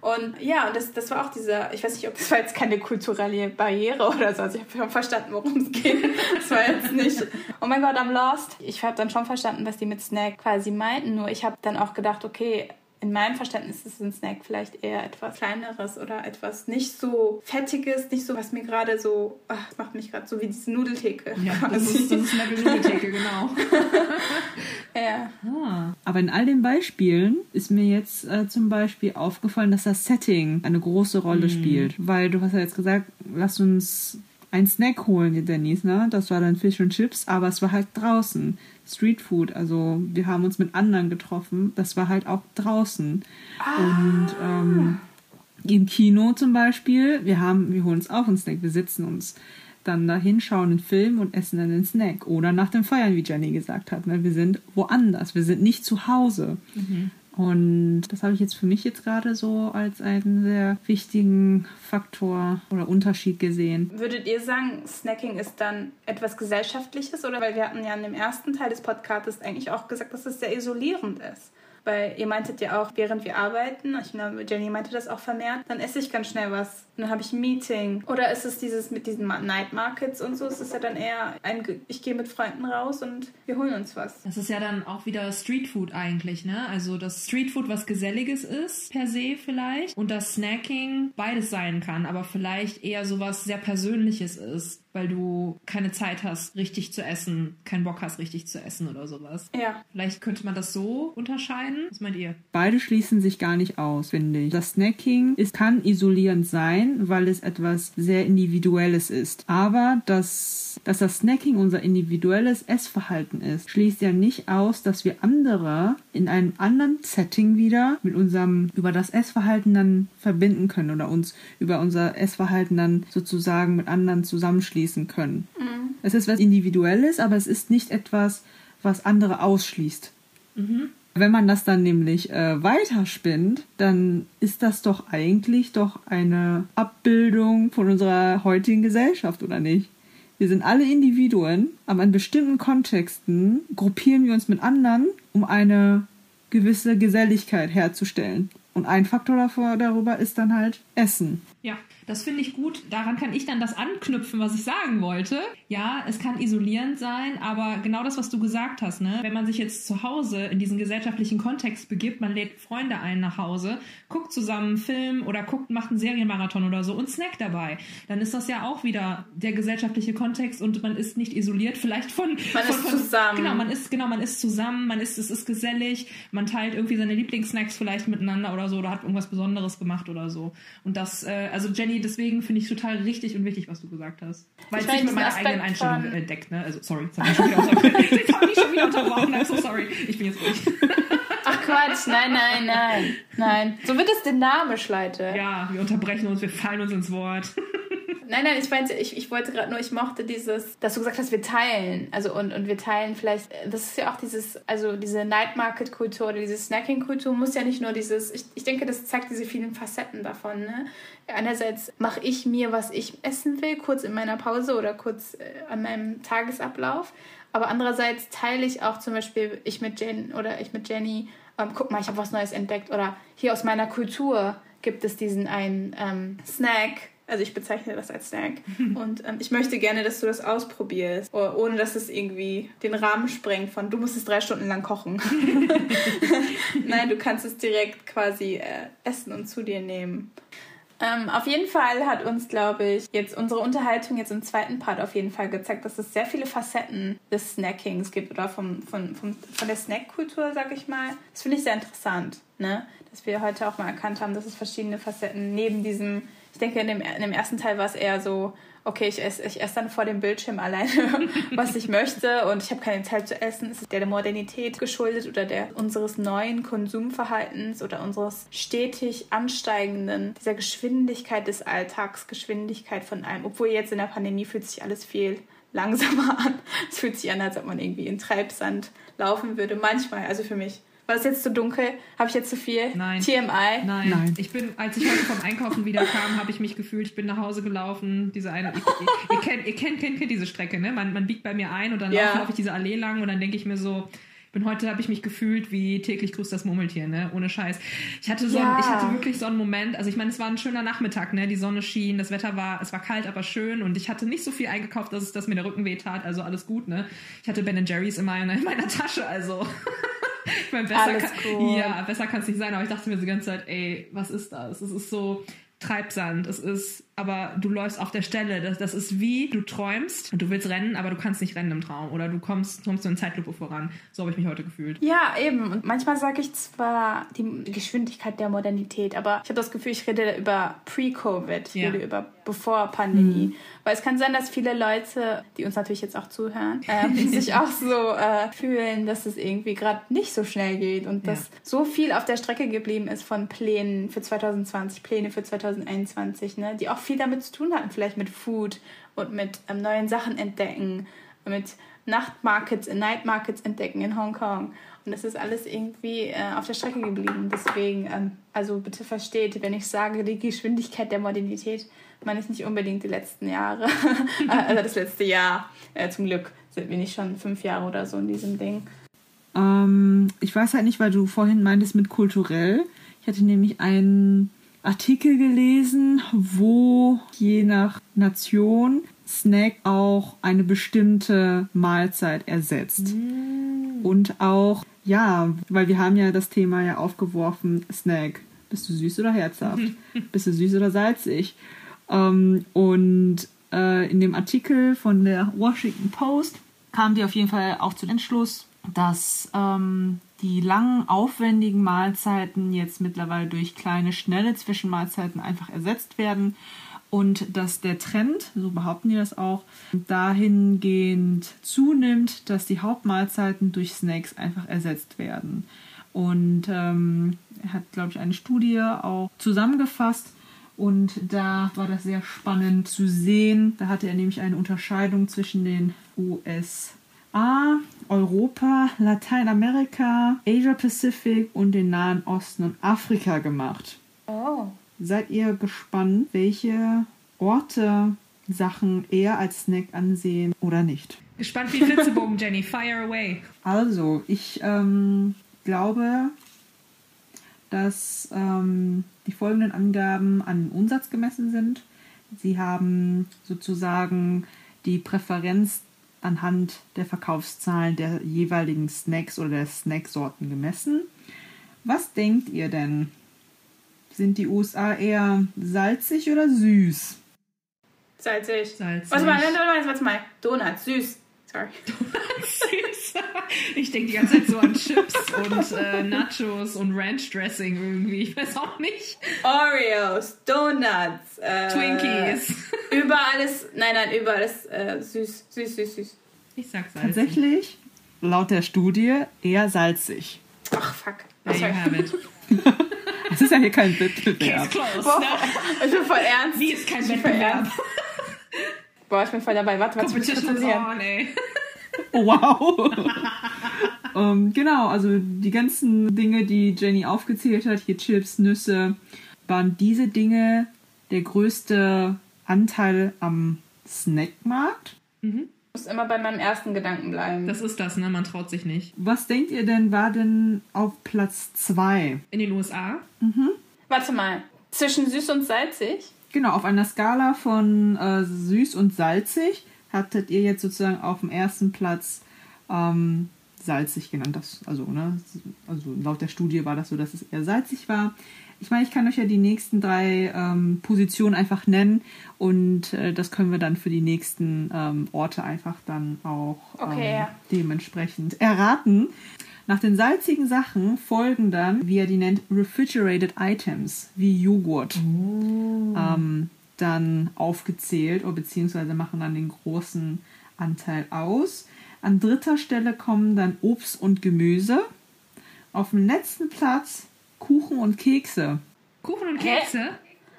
S1: und ja, und das, das war auch dieser, ich weiß nicht, ob das war jetzt keine kulturelle Barriere oder so. Also ich habe verstanden, worum es geht. Das war jetzt nicht, oh mein Gott, I'm lost. Ich habe dann schon verstanden, was die mit Snack quasi meinten. Nur ich habe dann auch gedacht, okay, in meinem Verständnis ist ein Snack vielleicht eher etwas kleineres oder etwas nicht so fettiges, nicht so, was mir gerade so, ach, das macht mich gerade so wie diese Nudeltheke.
S2: Ja, das ist, das ist eine Nudeltheke, genau.
S1: ja.
S3: Ah. Aber in all den Beispielen ist mir jetzt äh, zum Beispiel aufgefallen, dass das Setting eine große Rolle
S2: Mhm.
S3: spielt. Weil du hast ja jetzt gesagt, lass uns einen Snack holen, Denise, ne? Das war dann Fish und Chips, aber es war halt draußen. Street Food, also wir haben uns mit anderen getroffen, das war halt auch draußen. Und ähm, im Kino zum Beispiel, wir haben, wir holen uns auch einen Snack, wir sitzen uns dann dahin, schauen einen Film und essen dann einen Snack. Oder nach dem Feiern, wie Jenny gesagt hat. Ne? Wir sind woanders, wir sind nicht zu Hause. Und das habe ich jetzt für mich jetzt gerade so als einen sehr wichtigen Faktor oder Unterschied gesehen.
S1: Würdet ihr sagen, Snacking ist dann etwas Gesellschaftliches? Oder weil wir hatten ja in dem ersten Teil des Podcasts eigentlich auch gesagt, dass es sehr isolierend ist. Weil ihr meintet ja auch, während wir arbeiten, ich glaube, Jenny meinte das auch vermehrt, dann esse ich ganz schnell was. Und dann habe ich ein Meeting. Oder ist es dieses mit diesen Night Markets und so? Es ist ja dann eher ein, ich gehe mit Freunden raus und wir holen uns was.
S2: Das ist ja dann auch wieder Streetfood eigentlich, ne? Also das Streetfood was Geselliges ist, per se vielleicht. Und das Snacking beides sein kann, aber vielleicht eher sowas sehr Persönliches ist, weil du keine Zeit hast, richtig zu essen, keinen Bock hast, richtig zu essen oder sowas.
S1: Ja.
S2: Vielleicht könnte man das so unterscheiden. Was meint ihr?
S3: Beide schließen sich gar nicht aus, finde ich. Das Snacking ist, kann isolierend sein, weil es etwas sehr Individuelles ist. Aber das, dass das Snacking unser individuelles Essverhalten ist, schließt ja nicht aus, dass wir andere in einem anderen Setting wieder mit unserem über das Essverhalten dann verbinden können oder uns über unser Essverhalten dann sozusagen mit anderen zusammenschließen können. Es ist was Individuelles, aber es ist nicht etwas, was andere ausschließt. Wenn man das dann nämlich äh, weiterspinnt, dann ist das doch eigentlich doch eine Abbildung von unserer heutigen Gesellschaft, oder nicht? Wir sind alle Individuen, aber in bestimmten Kontexten gruppieren wir uns mit anderen, um eine gewisse Geselligkeit herzustellen. Und ein Faktor davor, darüber ist dann halt Essen.
S2: Das finde ich gut. Daran kann ich dann das anknüpfen, was ich sagen wollte. Ja, es kann isolierend sein, aber genau das, was du gesagt hast, ne? Wenn man sich jetzt zu Hause in diesen gesellschaftlichen Kontext begibt, man lädt Freunde ein nach Hause, guckt zusammen einen Film oder guckt, macht einen Serienmarathon oder so und Snack dabei, dann ist das ja auch wieder der gesellschaftliche Kontext und man ist nicht isoliert, vielleicht von
S1: Man
S2: von,
S1: ist
S2: von,
S1: zusammen.
S2: Genau, man ist genau, man ist zusammen, man ist es ist gesellig, man teilt irgendwie seine Lieblingssnacks vielleicht miteinander oder so oder hat irgendwas Besonderes gemacht oder so. Und das, äh, also Jenny, deswegen finde ich total richtig und wichtig, was du gesagt hast. Weil
S1: Ich
S2: es sich mit meiner
S1: diesen
S2: eigenen
S1: Aspekt
S2: Einstellung
S1: von-
S2: äh, deckt, ne? Also sorry, jetzt habe ich schon wieder unterbrochen. Jetzt habe ich schon wieder unterbrochen. I'm so sorry. Ich bin jetzt ruhig.
S1: Ach Quatsch, nein, nein, nein. Nein. So wird es dynamisch, Leute.
S2: Ja, wir unterbrechen uns, wir fallen uns ins Wort.
S1: Nein, nein, ich meinte, ich, ich wollte gerade nur, ich mochte dieses, dass du gesagt hast, wir teilen. Also und, und wir teilen vielleicht, das ist ja auch dieses, also diese Night Market Kultur oder diese Snacking Kultur muss ja nicht nur dieses, ich, ich denke, das zeigt diese vielen Facetten davon. Ne? Einerseits mache ich mir, was ich essen will, kurz in meiner Pause oder kurz äh, an meinem Tagesablauf. Aber andererseits teile ich auch zum Beispiel, ich mit Jen oder ich mit Jenny, ähm, guck mal, ich habe was Neues entdeckt. Oder hier aus meiner Kultur gibt es diesen einen ähm, Snack. Also ich bezeichne das als Snack. Und ähm, ich möchte gerne, dass du das ausprobierst, oh- ohne dass es irgendwie den Rahmen sprengt von, du musst es drei Stunden lang kochen. Nein, du kannst es direkt quasi äh, essen und zu dir nehmen. Ähm, auf jeden Fall hat uns, glaube ich, jetzt unsere Unterhaltung jetzt im zweiten Part auf jeden Fall gezeigt, dass es sehr viele Facetten des Snackings gibt oder vom, von, vom, von der Snackkultur, sag ich mal. Das finde ich sehr interessant, ne? dass wir heute auch mal erkannt haben, dass es verschiedene Facetten neben diesem, ich denke, in dem, in dem ersten Teil war es eher so, okay, ich esse ich esse dann vor dem Bildschirm alleine, was ich möchte und ich habe keine Zeit zu essen. Ist es der Modernität geschuldet oder der unseres neuen Konsumverhaltens oder unseres stetig ansteigenden, dieser Geschwindigkeit des Alltags, Geschwindigkeit von allem. Obwohl jetzt in der Pandemie fühlt sich alles viel langsamer an. Es fühlt sich an, als ob man irgendwie in Treibsand laufen würde. Manchmal, also für mich. War es jetzt zu dunkel? Habe ich jetzt zu viel?
S2: Nein.
S1: TMI?
S2: Nein.
S3: Nein.
S2: Ich bin, als ich heute vom Einkaufen wieder kam, habe ich mich gefühlt, ich bin nach Hause gelaufen. Diese eine, ich, ich, ihr, kennt, ihr kennt, kennt, kennt diese Strecke, ne? Man, man biegt bei mir ein und dann
S1: Ja.
S2: laufe ich diese Allee lang und dann denke ich mir so, ich bin heute habe ich mich gefühlt wie täglich grüßt das Murmeltier, ne? Ohne Scheiß. Ich hatte so,
S1: Ja.
S2: ich hatte wirklich so einen Moment. Also ich meine, es war ein schöner Nachmittag, ne? Die Sonne schien, das Wetter war, es war kalt, aber schön und ich hatte nicht so viel eingekauft, dass es, dass mir der Rücken weh tat. Also alles gut, ne? Ich hatte Ben Jerry's in meiner, in meiner Tasche, also ich meine, besser, kann, ja, besser kann es nicht sein, aber ich dachte mir die ganze Zeit, ey, was ist das? Es ist so Treibsand, es ist aber du läufst auf der Stelle. Das, das ist wie du träumst und du willst rennen, aber du kannst nicht rennen im Traum. Oder du kommst, kommst in Zeitlupe voran. So habe ich mich heute gefühlt.
S1: Ja, eben. Und manchmal sage ich zwar die Geschwindigkeit der Modernität, aber ich habe das Gefühl, ich rede über Pre-Covid. Ich ja. rede über bevor Pandemie. Mhm. Weil es kann sein, dass viele Leute, die uns natürlich jetzt auch zuhören, äh, sich auch so äh, fühlen, dass es irgendwie gerade nicht so schnell geht und ja. dass so viel auf der Strecke geblieben ist von Plänen für 2020, Pläne für 2021, ne, die auch viel damit zu tun hatten, vielleicht mit Food und mit ähm, neuen Sachen entdecken, mit Nachtmarkets, Night Markets entdecken in Hongkong. Und das ist alles irgendwie äh, auf der Strecke geblieben. Deswegen, ähm, also bitte versteht, wenn ich sage, die Geschwindigkeit der Modernität, meine ich nicht unbedingt die letzten Jahre. also das letzte Jahr. Äh, zum Glück sind wir nicht schon fünf Jahre oder so in diesem Ding.
S3: Ähm, ich weiß halt nicht, weil du vorhin meintest mit kulturell. Ich hatte nämlich einen Artikel gelesen, wo je nach Nation Snack auch eine bestimmte Mahlzeit ersetzt. Mm. Und auch, ja, weil wir haben ja das Thema ja aufgeworfen, Snack. Bist du süß oder herzhaft? Bist du süß oder salzig? Ähm, und äh, in dem Artikel von der Washington Post kam die auf jeden Fall auch zu dem Entschluss, dass ähm, die langen, aufwendigen Mahlzeiten jetzt mittlerweile durch kleine, schnelle Zwischenmahlzeiten einfach ersetzt werden und dass der Trend, so behaupten die das auch, dahingehend zunimmt, dass die Hauptmahlzeiten durch Snacks einfach ersetzt werden. Und ähm, er hat, glaube ich, eine Studie auch zusammengefasst und da war das sehr spannend zu sehen. Da hatte er nämlich eine Unterscheidung zwischen den USA A, Europa, Lateinamerika, Asia Pacific und den Nahen Osten und Afrika gemacht. Oh. Seid ihr gespannt, welche Orte Sachen eher als Snack ansehen oder nicht?
S2: Gespannt wie Flitzebogen, Jenny. Fire away.
S3: Also, ich ähm, glaube, dass ähm, die folgenden Angaben an Umsatz gemessen sind. Sie haben sozusagen die Präferenz anhand der Verkaufszahlen der jeweiligen Snacks oder der Snacksorten gemessen. Was denkt ihr denn? Sind die USA eher salzig oder süß?
S1: Salzig. Salzig. Warte mal, warte mal, Donuts, süß. Sorry. Donuts,
S2: süß. Ich denke die ganze Zeit so an Chips und äh, Nachos und Ranch Dressing irgendwie. Ich weiß auch nicht.
S1: Oreos, Donuts, äh,
S2: Twinkies.
S1: Überall ist, nein, nein, überall ist äh, süß, süß, süß, süß.
S2: Ich sag salzig.
S3: Tatsächlich, laut der Studie, eher salzig.
S1: Ach, fuck.
S2: There you have it.
S3: Es ist ja hier kein Wettbewerb.
S1: Close, Boah, ne? Ich bin voll ernst.
S2: Wie ist kein Wettbewerb?
S1: Boah, ich bin voll dabei. Warte, warte,
S2: is on, ey.
S3: Wow. um, ähm, genau, also die ganzen Dinge, die Jenny aufgezählt hat, hier Chips, Nüsse, waren diese Dinge der größte Anteil am Snackmarkt.
S1: Mhm. Ich muss immer bei meinem ersten Gedanken bleiben.
S2: Das ist das, ne? Man traut sich nicht.
S3: Was denkt ihr denn, war denn auf Platz 2?
S2: In den USA?
S3: Mhm.
S1: Warte mal. Zwischen süß und salzig?
S3: Genau, auf einer Skala von äh, süß und salzig hattet ihr jetzt sozusagen auf dem ersten Platz ähm, salzig genannt. Das, also, ne, also laut der Studie war das so, dass es eher salzig war. Ich meine, ich kann euch ja die nächsten drei ähm, Positionen einfach nennen und äh, das können wir dann für die nächsten ähm, Orte einfach dann auch
S1: okay, ja.
S3: dementsprechend erraten. Nach den salzigen Sachen folgen dann, wie er die nennt, refrigerated items, wie Joghurt. Oh. Ähm, dann aufgezählt, oder beziehungsweise machen dann den großen Anteil aus. An dritter Stelle kommen dann Obst und Gemüse. Auf dem letzten Platz Kuchen und Kekse.
S2: Kuchen und Kekse? Hä?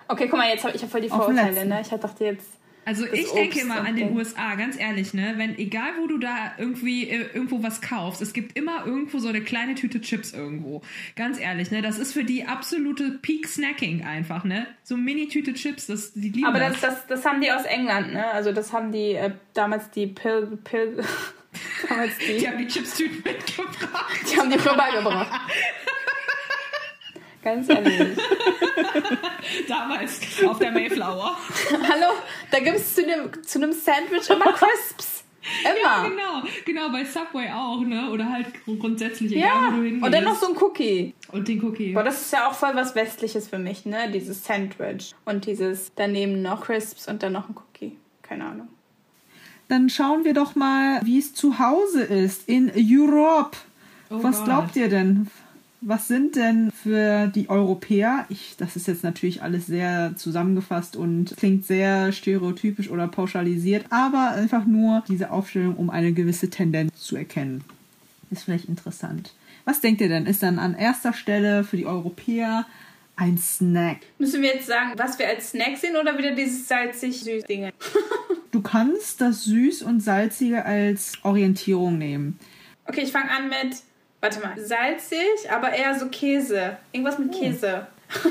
S1: Okay, guck mal, jetzt habe ich hab voll die Vorurteile, ne? Ich dachte jetzt.
S2: Also ich Obst denke immer an den USA, ganz ehrlich, ne? Wenn egal wo du da irgendwie äh, irgendwo was kaufst, es gibt immer irgendwo so eine kleine Tüte Chips irgendwo. Ganz ehrlich, ne? Das ist für die absolute Peak Snacking einfach, ne? So Mini-Tüte Chips, das die lieben
S1: Aber das, das, das haben die aus England, ne? Also das haben die äh, damals die Pill, Pill
S2: damals die, die haben die Chips-Tüten mitgebracht.
S1: Die haben die vorbeigebracht. Ganz ehrlich.
S2: Damals auf der Mayflower.
S1: Hallo, da gibt es zu einem, zu Sandwich immer Crisps. Immer.
S2: Ja, genau, genau, bei Subway auch, ne? Oder halt grundsätzlich, egal
S1: Ja,
S2: wo du hingehst.
S1: und dann noch so ein Cookie.
S2: Und den Cookie.
S1: Boah, das ist ja auch voll was Westliches für mich, ne? Dieses Sandwich und dieses daneben noch Crisps und dann noch ein Cookie. Keine Ahnung.
S3: Dann schauen wir doch mal, wie es zu Hause ist in Europe.
S2: Oh
S3: Was
S2: Gott.
S3: glaubt ihr denn? Was sind denn für die Europäer, ich, das ist jetzt natürlich alles sehr zusammengefasst und klingt sehr stereotypisch oder pauschalisiert, aber einfach nur diese Aufstellung, um eine gewisse Tendenz zu erkennen. Ist vielleicht interessant. Was denkt ihr denn? Ist dann an erster Stelle für die Europäer ein Snack?
S1: Müssen wir jetzt sagen, was wir als Snack sehen oder wieder dieses salzig-süß Dinge?
S3: Du kannst das Süß und Salzige als Orientierung nehmen.
S1: Okay, ich fange an mit, warte mal, salzig, aber eher so Käse. Irgendwas mit Käse.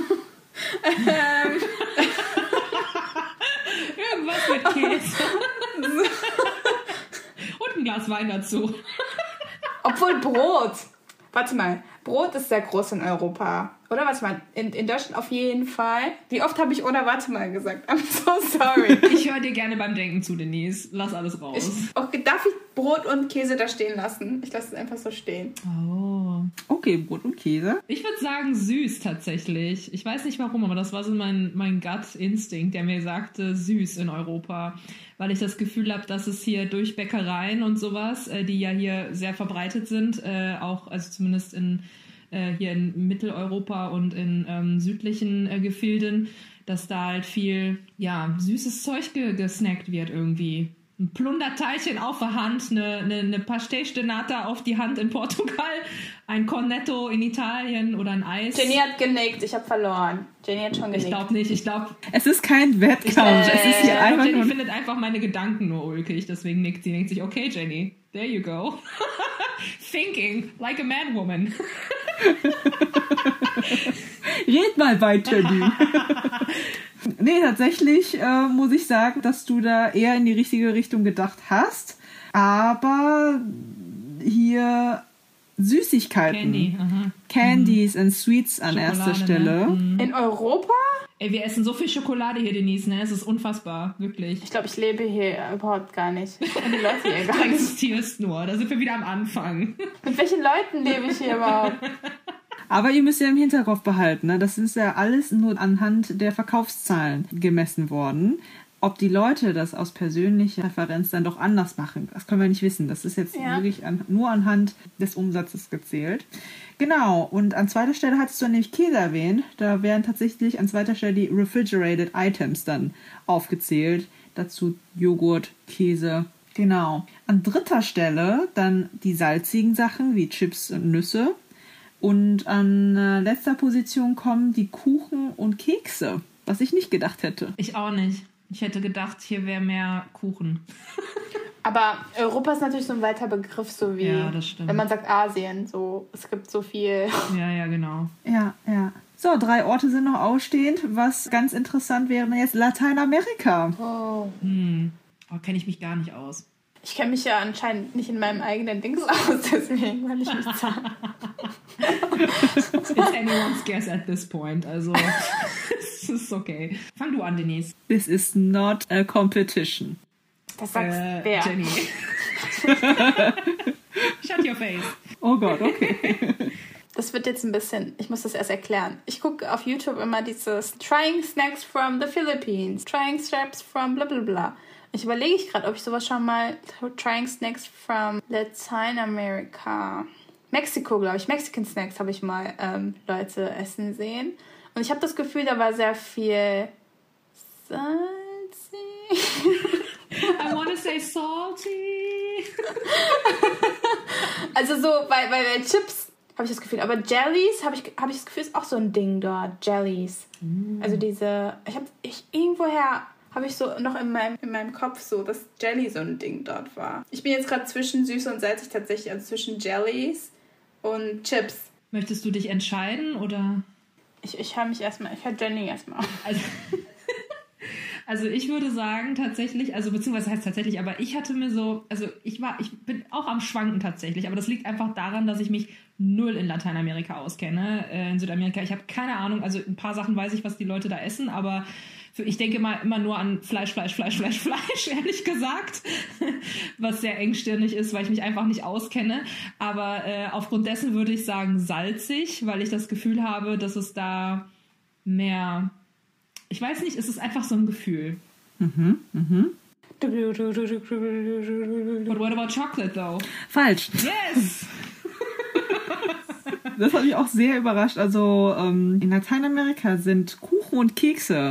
S1: ähm,
S2: Irgendwas mit Käse. Und ein Glas Wein dazu.
S1: obwohl Brot. Warte mal, Brot ist sehr groß in Europa. Oder warte mal, in, in Deutschland auf jeden Fall. Wie oft habe ich oder warte mal gesagt? I'm so sorry.
S2: Ich höre dir gerne beim Denken zu, Denise. Lass alles raus.
S1: Ich, okay, darf ich Brot und Käse da stehen lassen? Ich lasse es einfach so stehen.
S2: oh.
S3: Okay, Brot und Käse.
S2: Ich würde sagen süß tatsächlich. Ich weiß nicht warum, aber das war so mein, mein Gut-Instinkt, der mir sagte süß in Europa. Weil ich das Gefühl habe, dass es hier durch Bäckereien und sowas, äh, die ja hier sehr verbreitet sind, äh, auch, also zumindest in, äh, hier in Mitteleuropa und in ähm, südlichen äh, Gefilden, dass da halt viel, ja, süßes Zeug ge gesnackt wird irgendwie. Ein Plunderteilchen auf der Hand, eine, eine, eine Pastéis de Nata auf die Hand in Portugal, ein Cornetto in Italien oder ein Eis.
S1: Jenny hat genickt, ich habe verloren. Jenny hat schon
S2: ich
S1: genickt.
S2: glaube nicht. Ich glaube,
S3: Es ist kein Wettkampf. es ist hier einfach
S2: Jenny
S3: nur.
S2: findet einfach meine Gedanken nur ulkig. Deswegen nickt sie. Denkt sich, okay, Jenny, there you go. Thinking like a man woman.
S3: Red mal bei Jenny. nee, tatsächlich äh, muss ich sagen, dass du da eher in die richtige Richtung gedacht hast. Aber hier Süßigkeiten.
S2: Candy. Aha.
S3: Candies and Sweets an
S2: Schokolade,
S3: erster Stelle.
S2: Ne? Mhm.
S1: In Europa?
S2: Ey, wir essen so viel Schokolade hier, Denise, ne? Es ist unfassbar. Wirklich.
S1: Ich glaube, ich lebe hier überhaupt gar nicht. Und die Leute hier
S2: Du
S1: gar nicht.
S2: existierst nur. Da sind wir wieder am Anfang.
S1: Mit welchen Leuten lebe ich hier überhaupt?
S3: Aber ihr müsst ja im Hinterkopf behalten, ne? das ist ja alles nur anhand der Verkaufszahlen gemessen worden. Ob die Leute das aus persönlicher Referenz dann doch anders machen, das können wir nicht wissen. Das ist jetzt
S1: Ja.
S3: wirklich an, nur anhand des Umsatzes gezählt. Genau, und an zweiter Stelle hattest du nämlich Käse erwähnt. Da wären tatsächlich an zweiter Stelle die Refrigerated Items dann aufgezählt. Dazu Joghurt, Käse. Genau. An dritter Stelle dann die salzigen Sachen wie Chips und Nüsse. Und an äh, letzter Position kommen die Kuchen und Kekse, was ich nicht gedacht hätte.
S2: Ich auch nicht. Ich hätte gedacht, hier wäre mehr Kuchen.
S1: Aber Europa ist natürlich so ein weiter Begriff, so wie
S2: Ja, das stimmt.
S1: wenn man sagt Asien. So, es gibt so viel.
S2: Ja, ja, genau.
S3: Ja, ja. So, drei Orte sind noch ausstehend. Was ganz interessant wäre jetzt Lateinamerika.
S1: Oh.
S2: Hm. Oh, kenne ich mich gar nicht aus.
S1: Ich kenne mich ja anscheinend nicht in meinem eigenen Dings aus, deswegen kann ich nicht sagen.
S2: It's anyone's guess at this point. Also, es ist okay. Fang du an, Denise.
S3: This is not a competition.
S1: Das sagst
S2: Äh,
S1: wer?
S2: Jenny. Shut your face.
S3: Oh Gott, okay.
S1: Das wird jetzt ein bisschen, ich muss das erst erklären. Ich gucke auf YouTube immer dieses Trying Snacks from the Philippines, Trying Straps from bla bla bla. Ich überlege ich gerade, ob ich sowas schon mal Trying Snacks from Lateinamerika. Mexiko, glaube ich. Mexican Snacks habe ich mal ähm, Leute essen sehen. Und ich habe das Gefühl, da war sehr viel salzig.
S2: I wanna say salty.
S1: Also so, bei, bei, bei Chips habe ich das Gefühl. Aber Jellies habe ich, hab ich das Gefühl, ist auch so ein Ding dort. Jellies. Also diese, ich habe, ich irgendwoher habe ich so noch in meinem, in meinem Kopf so, dass Jelly so ein Ding dort war. Ich bin jetzt gerade zwischen süß und salzig tatsächlich, also zwischen Jellies und Chips.
S2: Möchtest du dich entscheiden oder?
S1: Ich, ich höre mich erstmal, ich höre Jenny erstmal auf.
S2: Also, also ich würde sagen tatsächlich, also beziehungsweise heißt tatsächlich, aber ich hatte mir so, also ich war, ich bin auch am Schwanken tatsächlich, aber das liegt einfach daran, dass ich mich null in Lateinamerika auskenne, äh, in Südamerika. Ich habe keine Ahnung, also ein paar Sachen weiß ich, was die Leute da essen, aber ich denke mal immer nur an Fleisch, Fleisch, Fleisch, Fleisch, Fleisch, ehrlich gesagt, was sehr engstirnig ist, weil ich mich einfach nicht auskenne. Aber äh, aufgrund dessen würde ich sagen salzig, weil ich das Gefühl habe, dass es da mehr, ich weiß nicht, es ist einfach so ein Gefühl. Mhm, mhm. But what about chocolate though?
S3: Falsch.
S2: Yes!
S3: Das hat mich auch sehr überrascht. Also ähm, in Lateinamerika sind Kuchen und Kekse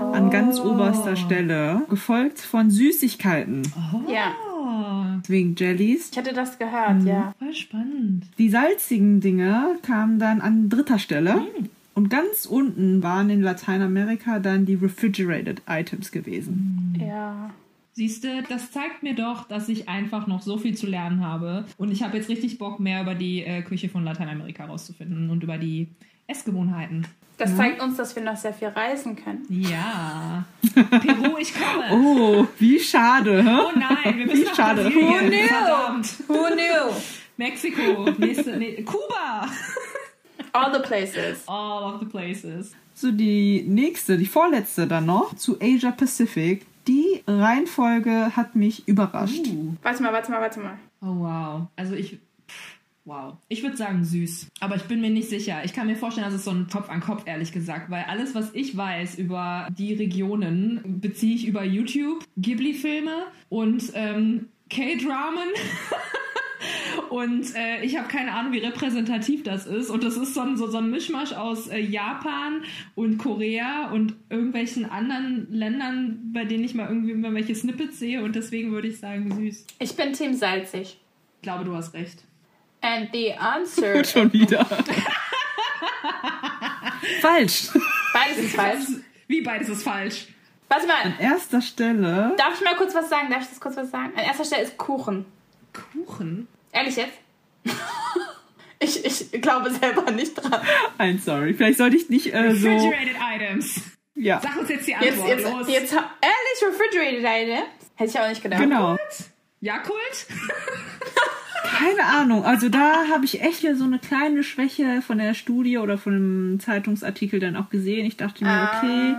S3: oh. an ganz oberster Stelle, gefolgt von Süßigkeiten.
S1: Oh. Ja.
S3: Wegen Jellies.
S1: Ich hatte das gehört, mhm. ja.
S2: Voll spannend.
S3: Die salzigen Dinge kamen dann an dritter Stelle. Mhm. Und ganz unten waren in Lateinamerika dann die refrigerated Items gewesen.
S1: Ja.
S2: Siehst du, das zeigt mir doch, dass ich einfach noch so viel zu lernen habe. Und ich habe jetzt richtig Bock, mehr über die äh, Küche von Lateinamerika rauszufinden und über die Essgewohnheiten.
S1: Das ja. zeigt uns, dass wir noch sehr viel reisen können.
S2: Ja. Peru, ich komme.
S3: Oh, wie schade. Hä?
S2: Oh nein, wir müssen wie schade.
S1: Who knew? Verdammt. Who knew?
S2: Mexiko, nächste, nee, Kuba.
S1: All the places.
S2: All of the places.
S3: So, die nächste, die vorletzte dann noch, zu Asia Pacific die Reihenfolge hat mich überrascht. Uh.
S1: Warte mal, warte mal, warte mal.
S2: Oh wow. Also ich. Wow. Ich würde sagen süß. Aber ich bin mir nicht sicher. Ich kann mir vorstellen, dass es so ein Topf an Kopf, ehrlich gesagt. Weil alles, was ich weiß über die Regionen, beziehe ich über YouTube, Ghibli-Filme und ähm, K-Dramen. Und äh, ich habe keine Ahnung, wie repräsentativ das ist. Und das ist so ein, so, so ein Mischmasch aus äh, Japan und Korea und irgendwelchen anderen Ländern, bei denen ich mal irgendwie irgendwelche Snippets sehe. Und deswegen würde ich sagen süß.
S1: Ich bin Team salzig.
S2: Ich glaube, du hast recht.
S1: And the answer.
S3: Schon wieder. falsch.
S1: Beides ist falsch.
S2: Wie beides ist falsch?
S1: Warte mal.
S3: An erster Stelle.
S1: Darf ich mal kurz was sagen? Darf ich das kurz was sagen? An erster Stelle ist Kuchen.
S2: Kuchen?
S1: Ehrlich jetzt? ich, ich glaube selber nicht dran.
S3: I'm sorry. Vielleicht sollte ich nicht äh, so...
S2: Refrigerated Items.
S3: Ja.
S2: Sag uns jetzt die Antwort.
S1: Jetzt, jetzt, jetzt, ehrlich, Refrigerated Items? Hätte ich auch nicht gedacht.
S3: Genau.
S2: Jakult?
S3: Keine Ahnung. Also da habe ich echt so eine kleine Schwäche von der Studie oder von einem Zeitungsartikel dann auch gesehen. Ich dachte mir, ah. okay,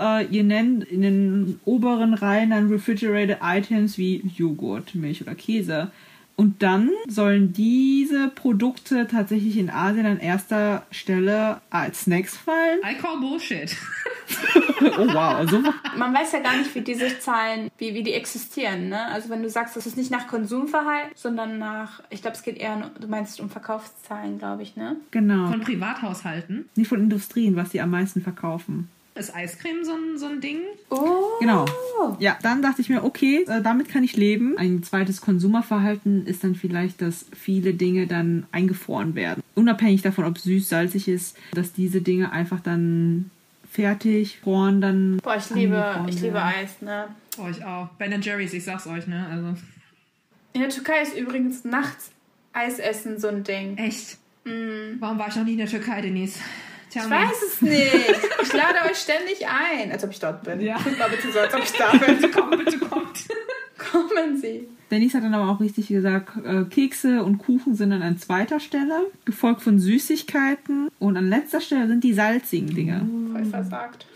S3: äh, ihr nennt in den oberen Reihen dann Refrigerated Items wie Joghurt, Milch oder Käse. Und dann sollen diese Produkte tatsächlich in Asien an erster Stelle als Snacks fallen.
S2: I call Bullshit.
S3: oh wow. Also.
S1: Man weiß ja gar nicht, wie diese Zahlen, wie, wie die existieren. Ne? Also wenn du sagst, das ist nicht nach Konsumverhalten, sondern nach, ich glaube, es geht eher, du meinst um Verkaufszahlen, glaube ich, ne?
S3: Genau.
S2: Von Privathaushalten?
S3: Nicht von Industrien, was sie am meisten verkaufen.
S2: Ist Eiscreme so ein, so ein Ding?
S1: Oh.
S3: Genau. Ja, dann dachte ich mir, okay, äh, damit kann ich leben. Ein zweites Konsumerverhalten ist dann vielleicht, dass viele Dinge dann eingefroren werden. Unabhängig davon, ob süß, salzig ist, dass diese Dinge einfach dann fertig, froren dann.
S1: Boah, ich liebe, ich liebe Eis, ne?
S2: Boah, ich auch. Ben Jerry's, ich sag's euch, ne? Also.
S1: In der Türkei ist übrigens nachts Eis essen so ein Ding.
S2: Echt?
S1: Mm.
S2: Warum war ich noch nie in der Türkei, Denise?
S1: Tell ich me. weiß es nicht. Ich lade euch ständig ein, als ob ich dort bin.
S2: Ja.
S1: Tut mal bitte so, als ob ich da bin.
S2: bitte kommt, bitte kommt.
S1: Kommen Sie.
S3: Denise hat dann aber auch richtig gesagt, äh, Kekse und Kuchen sind dann an zweiter Stelle, gefolgt von Süßigkeiten und an letzter Stelle sind die salzigen Dinge.
S1: Voll versagt.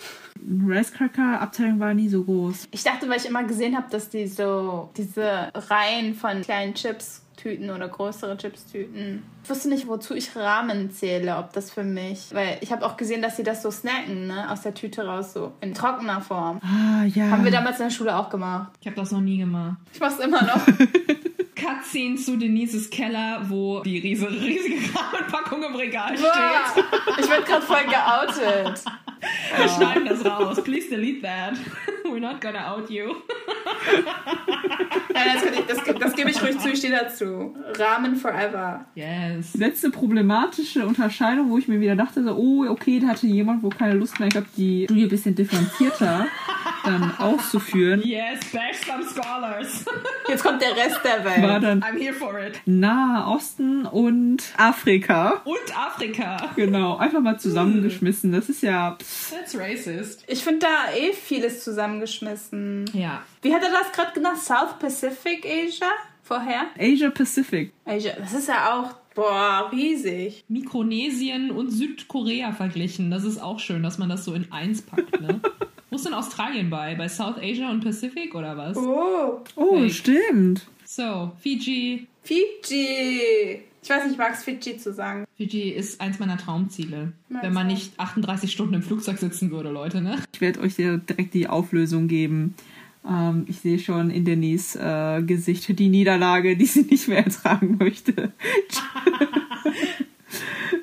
S3: Rice Cracker Abteilung war nie so groß.
S1: Ich dachte, weil ich immer gesehen habe, dass die so diese Reihen von kleinen Chips Tüten oder größere Chips-Tüten. Ich wusste nicht, wozu ich Ramen zähle, ob das für mich. Weil ich habe auch gesehen, dass sie das so snacken, ne? Aus der Tüte raus, so in trockener Form.
S3: Ah, ja.
S1: Haben wir damals in der Schule auch gemacht.
S2: Ich habe das noch nie gemacht.
S1: Ich mach's immer noch.
S2: Cutscene zu Denises Keller, wo die riesige, riesige Rahmenpackung im Regal steht. Boah,
S1: ich werde gerade voll geoutet.
S2: Wir schneiden das raus. Please delete that. We're not gonna out you.
S1: Nein, das, das, das gebe ich ruhig zu, ich stehe dazu. Rahmen forever.
S2: Yes.
S3: Letzte problematische Unterscheidung, wo ich mir wieder dachte, so, oh, okay, da hatte jemand, wo keine Lust mehr gehabt, die Studie ein bisschen differenzierter dann auszuführen.
S2: Yes, bash some scholars.
S1: Jetzt kommt der Rest der Welt.
S3: War dann
S2: I'm here for it.
S3: Nahe Osten und Afrika.
S2: Und Afrika.
S3: Genau, einfach mal zusammengeschmissen. Das ist ja.
S2: That's racist.
S1: Ich finde da eh vieles zusammengeschmissen.
S2: Ja.
S1: Wie hat er das gerade genannt? South Pacific Asia? Vorher?
S3: Asia Pacific.
S1: Asia, das ist ja auch, boah, riesig.
S2: Mikronesien und Südkorea verglichen. Das ist auch schön, dass man das so in eins packt, ne? Wo ist denn Australien bei? Bei South Asia und Pacific oder was?
S1: Oh,
S3: Oh, stimmt.
S2: So, Fiji.
S1: Fiji. Ich weiß nicht, ich mag es Fiji zu sagen.
S2: Fiji ist eins meiner Traumziele.
S1: Meins
S2: Wenn man
S1: auch.
S2: nicht 38 Stunden im Flugzeug sitzen würde, Leute, ne?
S3: Ich werde euch direkt die Auflösung geben. Ähm, ich sehe schon in Denise äh, Gesicht die Niederlage, die sie nicht mehr ertragen möchte.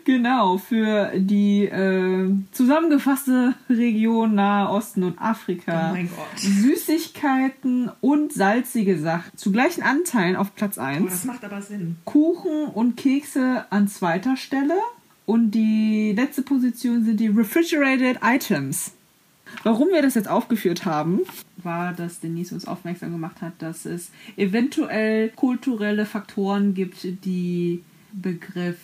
S3: genau, für die äh, zusammengefasste Region Nahe Osten und Afrika.
S2: Oh mein Gott.
S3: Süßigkeiten und salzige Sachen zu gleichen Anteilen auf Platz
S2: Oh,
S3: 1.
S2: das macht aber Sinn.
S3: Kuchen und Kekse an zweiter Stelle. Und die letzte Position sind die Refrigerated Items. Warum wir das jetzt aufgeführt haben, war, dass Denise uns aufmerksam gemacht hat, dass es eventuell kulturelle Faktoren gibt, die Begriff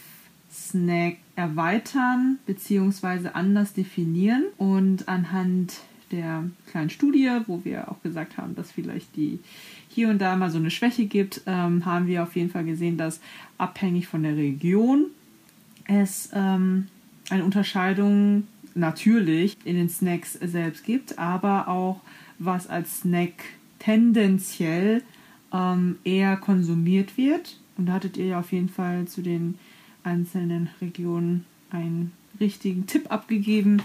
S3: Snack erweitern bzw. anders definieren. Und anhand der kleinen Studie, wo wir auch gesagt haben, dass vielleicht die hier und da mal so eine Schwäche gibt, ähm, haben wir auf jeden Fall gesehen, dass abhängig von der Region es ähm, eine Unterscheidung natürlich in den Snacks selbst gibt, aber auch was als Snack tendenziell ähm, eher konsumiert wird. Und da hattet ihr ja auf jeden Fall zu den einzelnen Regionen einen richtigen Tipp abgegeben.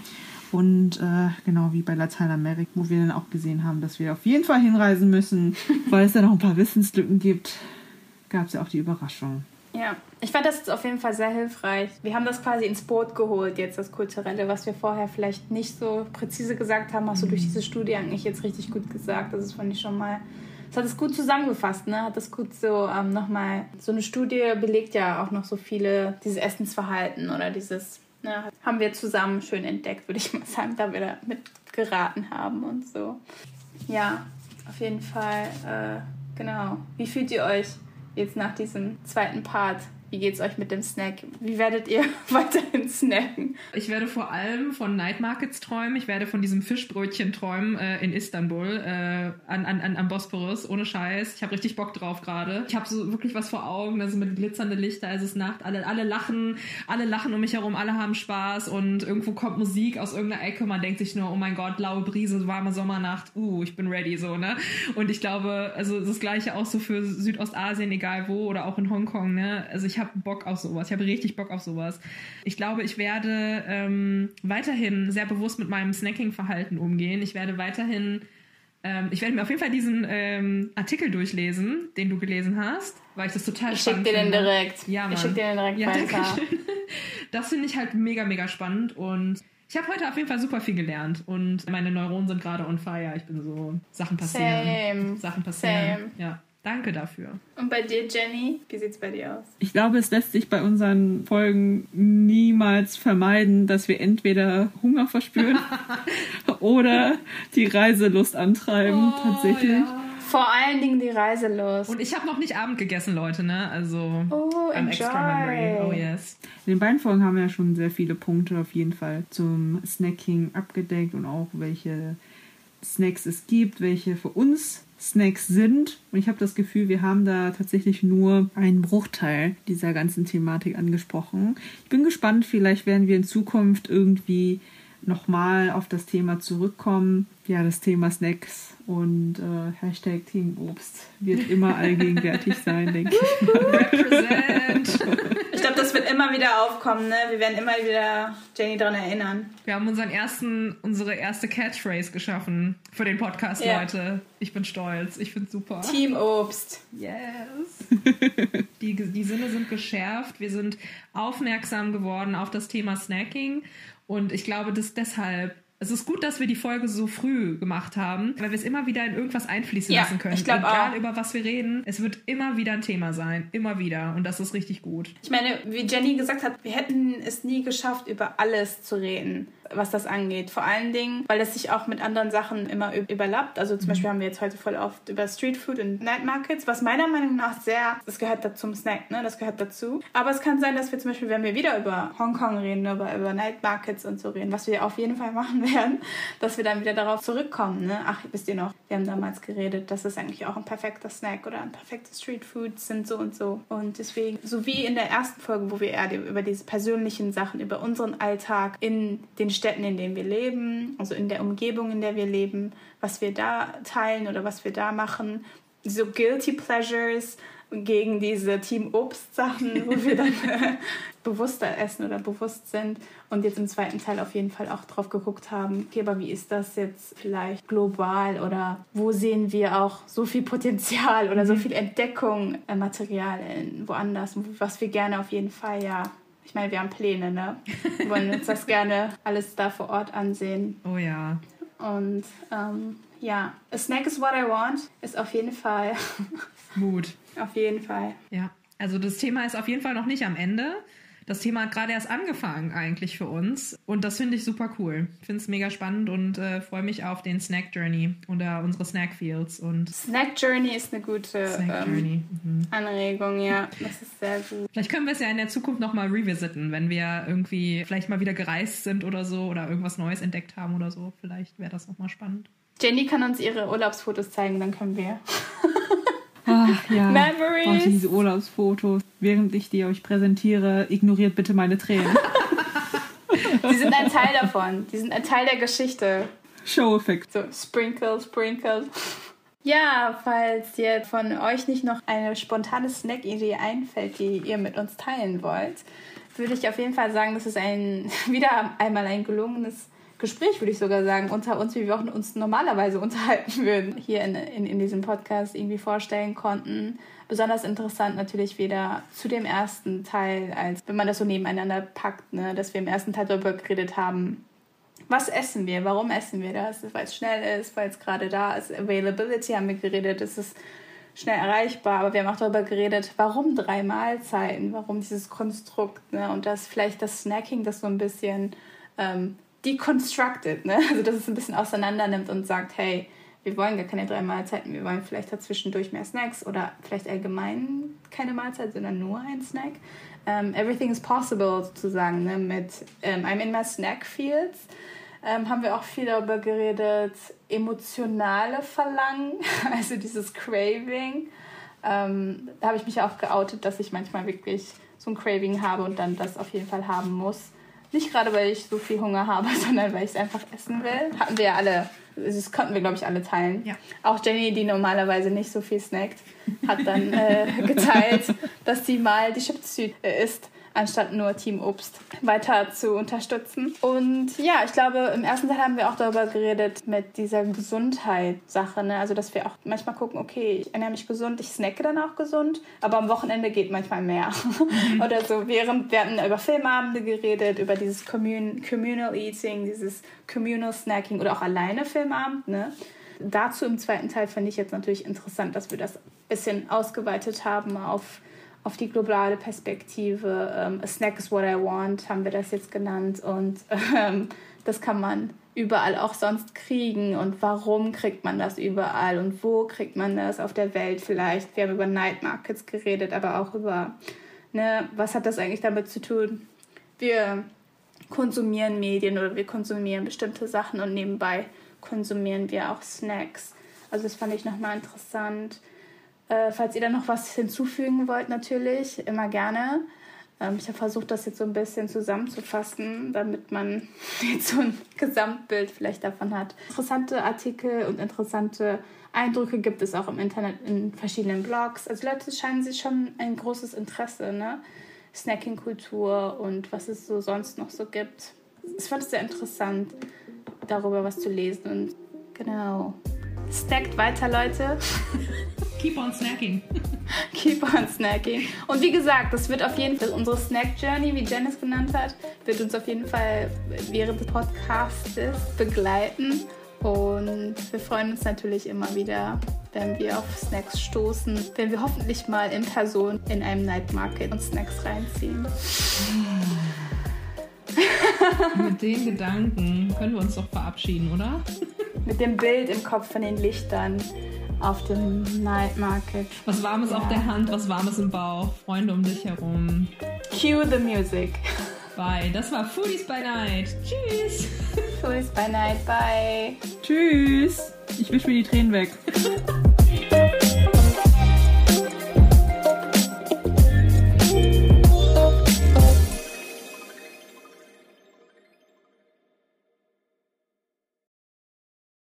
S3: Und äh, genau wie bei Lateinamerika, wo wir dann auch gesehen haben, dass wir auf jeden Fall hinreisen müssen, weil es da noch ein paar Wissenslücken gibt, gab es ja auch die Überraschung.
S1: Ja, ich fand das jetzt auf jeden Fall sehr hilfreich. Wir haben das quasi ins Boot geholt, jetzt das Kulturelle, was wir vorher vielleicht nicht so präzise gesagt haben, hast du durch diese Studie eigentlich jetzt richtig gut gesagt. Das ist, fand ich schon mal. Das hat es gut zusammengefasst, ne? Hat das gut so ähm, nochmal. So eine Studie belegt ja auch noch so viele, dieses Essensverhalten oder dieses. Ne, haben wir zusammen schön entdeckt, würde ich mal sagen, da wir da mitgeraten haben und so. Ja, auf jeden Fall, äh, genau. Wie fühlt ihr euch jetzt nach diesem zweiten Part? Wie geht's euch mit dem Snack? Wie werdet ihr weiterhin snacken?
S2: Ich werde vor allem von Night Markets träumen. Ich werde von diesem Fischbrötchen träumen äh, in Istanbul äh, an, an, an, am Bosporus. Ohne Scheiß. Ich habe richtig Bock drauf gerade. Ich habe so wirklich was vor Augen. Also mit glitzernden Lichter. Es ist Nacht. Alle, alle lachen. Alle lachen um mich herum. Alle haben Spaß. Und irgendwo kommt Musik aus irgendeiner Ecke. Man denkt sich nur, oh mein Gott, laue Brise, warme Sommernacht. Uh, ich bin ready so, ne? Und ich glaube, also das gleiche auch so für Südostasien, egal wo oder auch in Hongkong, ne? Also ich habe Bock auf sowas. Ich habe richtig Bock auf sowas. Ich glaube, ich werde ähm, weiterhin sehr bewusst mit meinem Snacking-Verhalten umgehen. Ich werde weiterhin, ähm, ich werde mir auf jeden Fall diesen ähm, Artikel durchlesen, den du gelesen hast, weil ich das total
S1: Ich
S2: spannend
S1: dir den
S2: finde.
S1: direkt.
S2: Ja, Mann.
S1: Ich schick dir den direkt
S2: ja, danke schön. Das finde ich halt mega, mega spannend und ich habe heute auf jeden Fall super viel gelernt und meine Neuronen sind gerade on fire. Ich bin so, Sachen passieren.
S1: Same.
S2: Sachen passieren.
S1: Same.
S2: Ja, danke dafür.
S1: Und bei dir, Jenny? Wie sieht's bei dir aus?
S3: Ich glaube, es lässt sich bei unseren Folgen niemals vermeiden, dass wir entweder Hunger verspüren oder die Reiselust antreiben, tatsächlich.
S2: Oh, ja.
S1: Vor allen Dingen die Reiselust.
S2: Und ich habe noch nicht Abend gegessen, Leute, ne? Also
S1: Oh,
S2: I'm extra hungry.
S1: enjoy.
S2: Oh yes.
S3: In den beiden Folgen haben wir ja schon sehr viele Punkte auf jeden Fall zum Snacking abgedeckt und auch welche Snacks es gibt, welche für uns Snacks sind. Und ich habe das Gefühl, wir haben da tatsächlich nur einen Bruchteil dieser ganzen Thematik angesprochen. Ich bin gespannt, vielleicht werden wir in Zukunft irgendwie nochmal auf das Thema zurückkommen. Ja, das Thema Snacks und äh, Hashtag Team Obst wird immer allgegenwärtig sein, denke ich.
S2: Represent.
S1: Ich glaube, das wird immer wieder aufkommen, ne? Wir werden immer wieder Jenny daran erinnern.
S2: Wir haben unseren ersten, unsere erste Catchphrase geschaffen für den Podcast,
S1: Ja.
S2: Leute. Ich bin stolz. Ich finde super.
S1: Team Obst.
S2: Yes. die, die Sinne sind geschärft. Wir sind aufmerksam geworden auf das Thema Snacking. Und ich glaube, dass deshalb. Es ist gut, dass wir die Folge so früh gemacht haben, weil wir es immer wieder in irgendwas einfließen
S1: Ja,
S2: lassen können.
S1: ich glaub
S2: Egal
S1: auch.
S2: über was wir reden, es wird immer wieder ein Thema sein. Immer wieder. Und das ist richtig gut.
S1: Ich meine, wie Jenny gesagt hat, wir hätten es nie geschafft, über alles zu reden, was das angeht. Vor allen Dingen, weil es sich auch mit anderen Sachen immer überlappt. Also zum Beispiel haben wir jetzt heute voll oft über Streetfood und Night Markets, was meiner Meinung nach sehr, das gehört dazu zum Snack, ne? Das gehört dazu. Aber es kann sein, dass wir zum Beispiel, wenn wir wieder über Hongkong reden, über, über Night Markets und so reden, was wir auf jeden Fall machen werden, dass wir dann wieder darauf zurückkommen, ne? Ach, wisst ihr noch, wir haben damals geredet, das ist eigentlich auch ein perfekter Snack oder ein perfektes Streetfood sind so und so. Und deswegen, so wie in der ersten Folge, wo wir eher über diese persönlichen Sachen, über unseren Alltag in den Städten, in denen wir leben, also in der Umgebung, in der wir leben, was wir da teilen oder was wir da machen. So Guilty Pleasures gegen diese Team Obst Sachen, wo wir dann bewusster essen oder bewusst sind und jetzt im zweiten Teil auf jeden Fall auch drauf geguckt haben, okay, aber wie ist das jetzt vielleicht global oder wo sehen wir auch so viel Potenzial oder so mhm. viel Entdeckung äh, Material in, woanders, was wir gerne auf jeden Fall ja ich meine, wir haben Pläne, ne? Wir wollen uns das gerne alles da vor Ort ansehen.
S2: Oh ja.
S1: Und ähm, ja, A Snack is what I want ist auf jeden Fall
S2: Mut.
S1: Auf jeden Fall.
S2: Ja, also das Thema ist auf jeden Fall noch nicht am Ende. Das Thema hat gerade erst angefangen eigentlich für uns und das finde ich super cool. Finde es mega spannend und äh, freue mich auf den Snack Journey oder unsere Snack Fields und
S1: Snack Journey ist eine gute ähm, mhm. Anregung, ja, das ist sehr gut.
S2: Vielleicht können wir es ja in der Zukunft noch mal revisiten, wenn wir irgendwie vielleicht mal wieder gereist sind oder so oder irgendwas Neues entdeckt haben oder so. Vielleicht wäre das noch mal spannend.
S1: Jenny kann uns ihre Urlaubsfotos zeigen, dann können wir.
S3: Ach ja. Memories. Oh, diese Urlaubsfotos. Während ich die euch präsentiere, ignoriert bitte meine Tränen.
S1: Die sind ein Teil davon. Die sind ein Teil der Geschichte.
S3: Show-Effekt.
S1: So, sprinkle, sprinkle. Ja, falls ihr von euch nicht noch eine spontane Snack-Idee einfällt, die ihr mit uns teilen wollt, würde ich auf jeden Fall sagen, das ist ein wieder einmal ein gelungenes Gespräch, würde ich sogar sagen, unter uns, wie wir auch uns normalerweise unterhalten würden, hier in, in, in diesem Podcast irgendwie vorstellen konnten. Besonders interessant natürlich wieder zu dem ersten Teil, als wenn man das so nebeneinander packt, ne, dass wir im ersten Teil darüber geredet haben, was essen wir, warum essen wir das, weil es schnell ist, weil es gerade da ist. Availability haben wir geredet, es ist schnell erreichbar, aber wir haben auch darüber geredet, warum drei Mahlzeiten, warum dieses Konstrukt ne? und dass vielleicht das Snacking das so ein bisschen ähm, deconstructed, ne? Also dass es ein bisschen auseinander nimmt und sagt, hey, wir wollen gar keine drei Mahlzeiten, wir wollen vielleicht dazwischendurch mehr Snacks oder vielleicht allgemein keine Mahlzeit, sondern nur ein Snack. Um, ähm, everything is possible sozusagen, ne? Mit um, ähm, I'm in my snack fields. Um, ähm, haben wir auch viel darüber geredet, emotionale Verlangen, also dieses Craving. da habe ich mich auch geoutet, dass ich manchmal wirklich so ein Craving habe und dann das auf jeden Fall haben muss. Nicht gerade, weil ich so viel Hunger habe, sondern weil ich es einfach essen will. Hatten wir ja alle, das konnten wir, glaube ich, alle teilen. Ja. Auch Jenny, die normalerweise nicht so viel snackt, hat dann äh, geteilt, dass sie mal die Chips äh, isst anstatt nur Team Obst weiter zu unterstützen. Und ja, ich glaube, im ersten Teil haben wir auch darüber geredet mit dieser Gesundheitssache. Ne? Also, dass wir auch manchmal gucken, okay, ich ernähre mich gesund, ich snacke dann auch gesund, aber am Wochenende geht manchmal mehr. Mhm. Oder so, während wir hatten über Filmabende geredet, über dieses Commun Communal Eating, dieses Communal Snacking oder auch alleine Filmabend. Ne? Dazu im zweiten Teil fand ich jetzt natürlich interessant, dass wir das ein bisschen ausgeweitet haben auf auf die globale Perspektive. Ähm, A Snack is what I want, haben wir das jetzt genannt. Und ähm, das kann man überall auch sonst kriegen. Und warum kriegt man das überall? Und wo kriegt man das auf der Welt vielleicht? Wir haben über Night Markets geredet, aber auch über, ne, was hat das eigentlich damit zu tun? Wir konsumieren Medien oder wir konsumieren bestimmte Sachen und nebenbei konsumieren wir auch Snacks. Also das fand ich nochmal interessant. Äh, falls ihr da noch was hinzufügen wollt, natürlich, immer gerne. Ähm, ich habe versucht, das jetzt so ein bisschen zusammenzufassen, damit man jetzt so ein Gesamtbild vielleicht davon hat. Interessante Artikel und interessante Eindrücke gibt es auch im Internet in verschiedenen Blogs. Also Leute scheinen sich schon ein großes Interesse, ne? Snacking-Kultur und was es so sonst noch so gibt. Ich fand es sehr interessant, darüber was zu lesen und genau. Stackt weiter, Leute.
S2: Keep on snacking.
S1: Keep on snacking. Und wie gesagt, das wird auf jeden Fall unsere Snack Journey, wie Janice genannt hat, wird uns auf jeden Fall während des Podcastes begleiten. Und wir freuen uns natürlich immer wieder, wenn wir auf Snacks stoßen, wenn wir hoffentlich mal in Person in einem Night Market und Snacks reinziehen.
S2: Mit den Gedanken können wir uns doch verabschieden, oder?
S1: Mit dem Bild im Kopf von den Lichtern auf dem Night Market.
S2: Was Warmes ja. auf der Hand, was Warmes im Bauch, Freunde um dich herum.
S1: Cue the music.
S2: Bye. Das war Foodies by Night. Tschüss.
S1: Foodies by Night. Bye.
S3: Tschüss. Ich wisch mir die Tränen weg.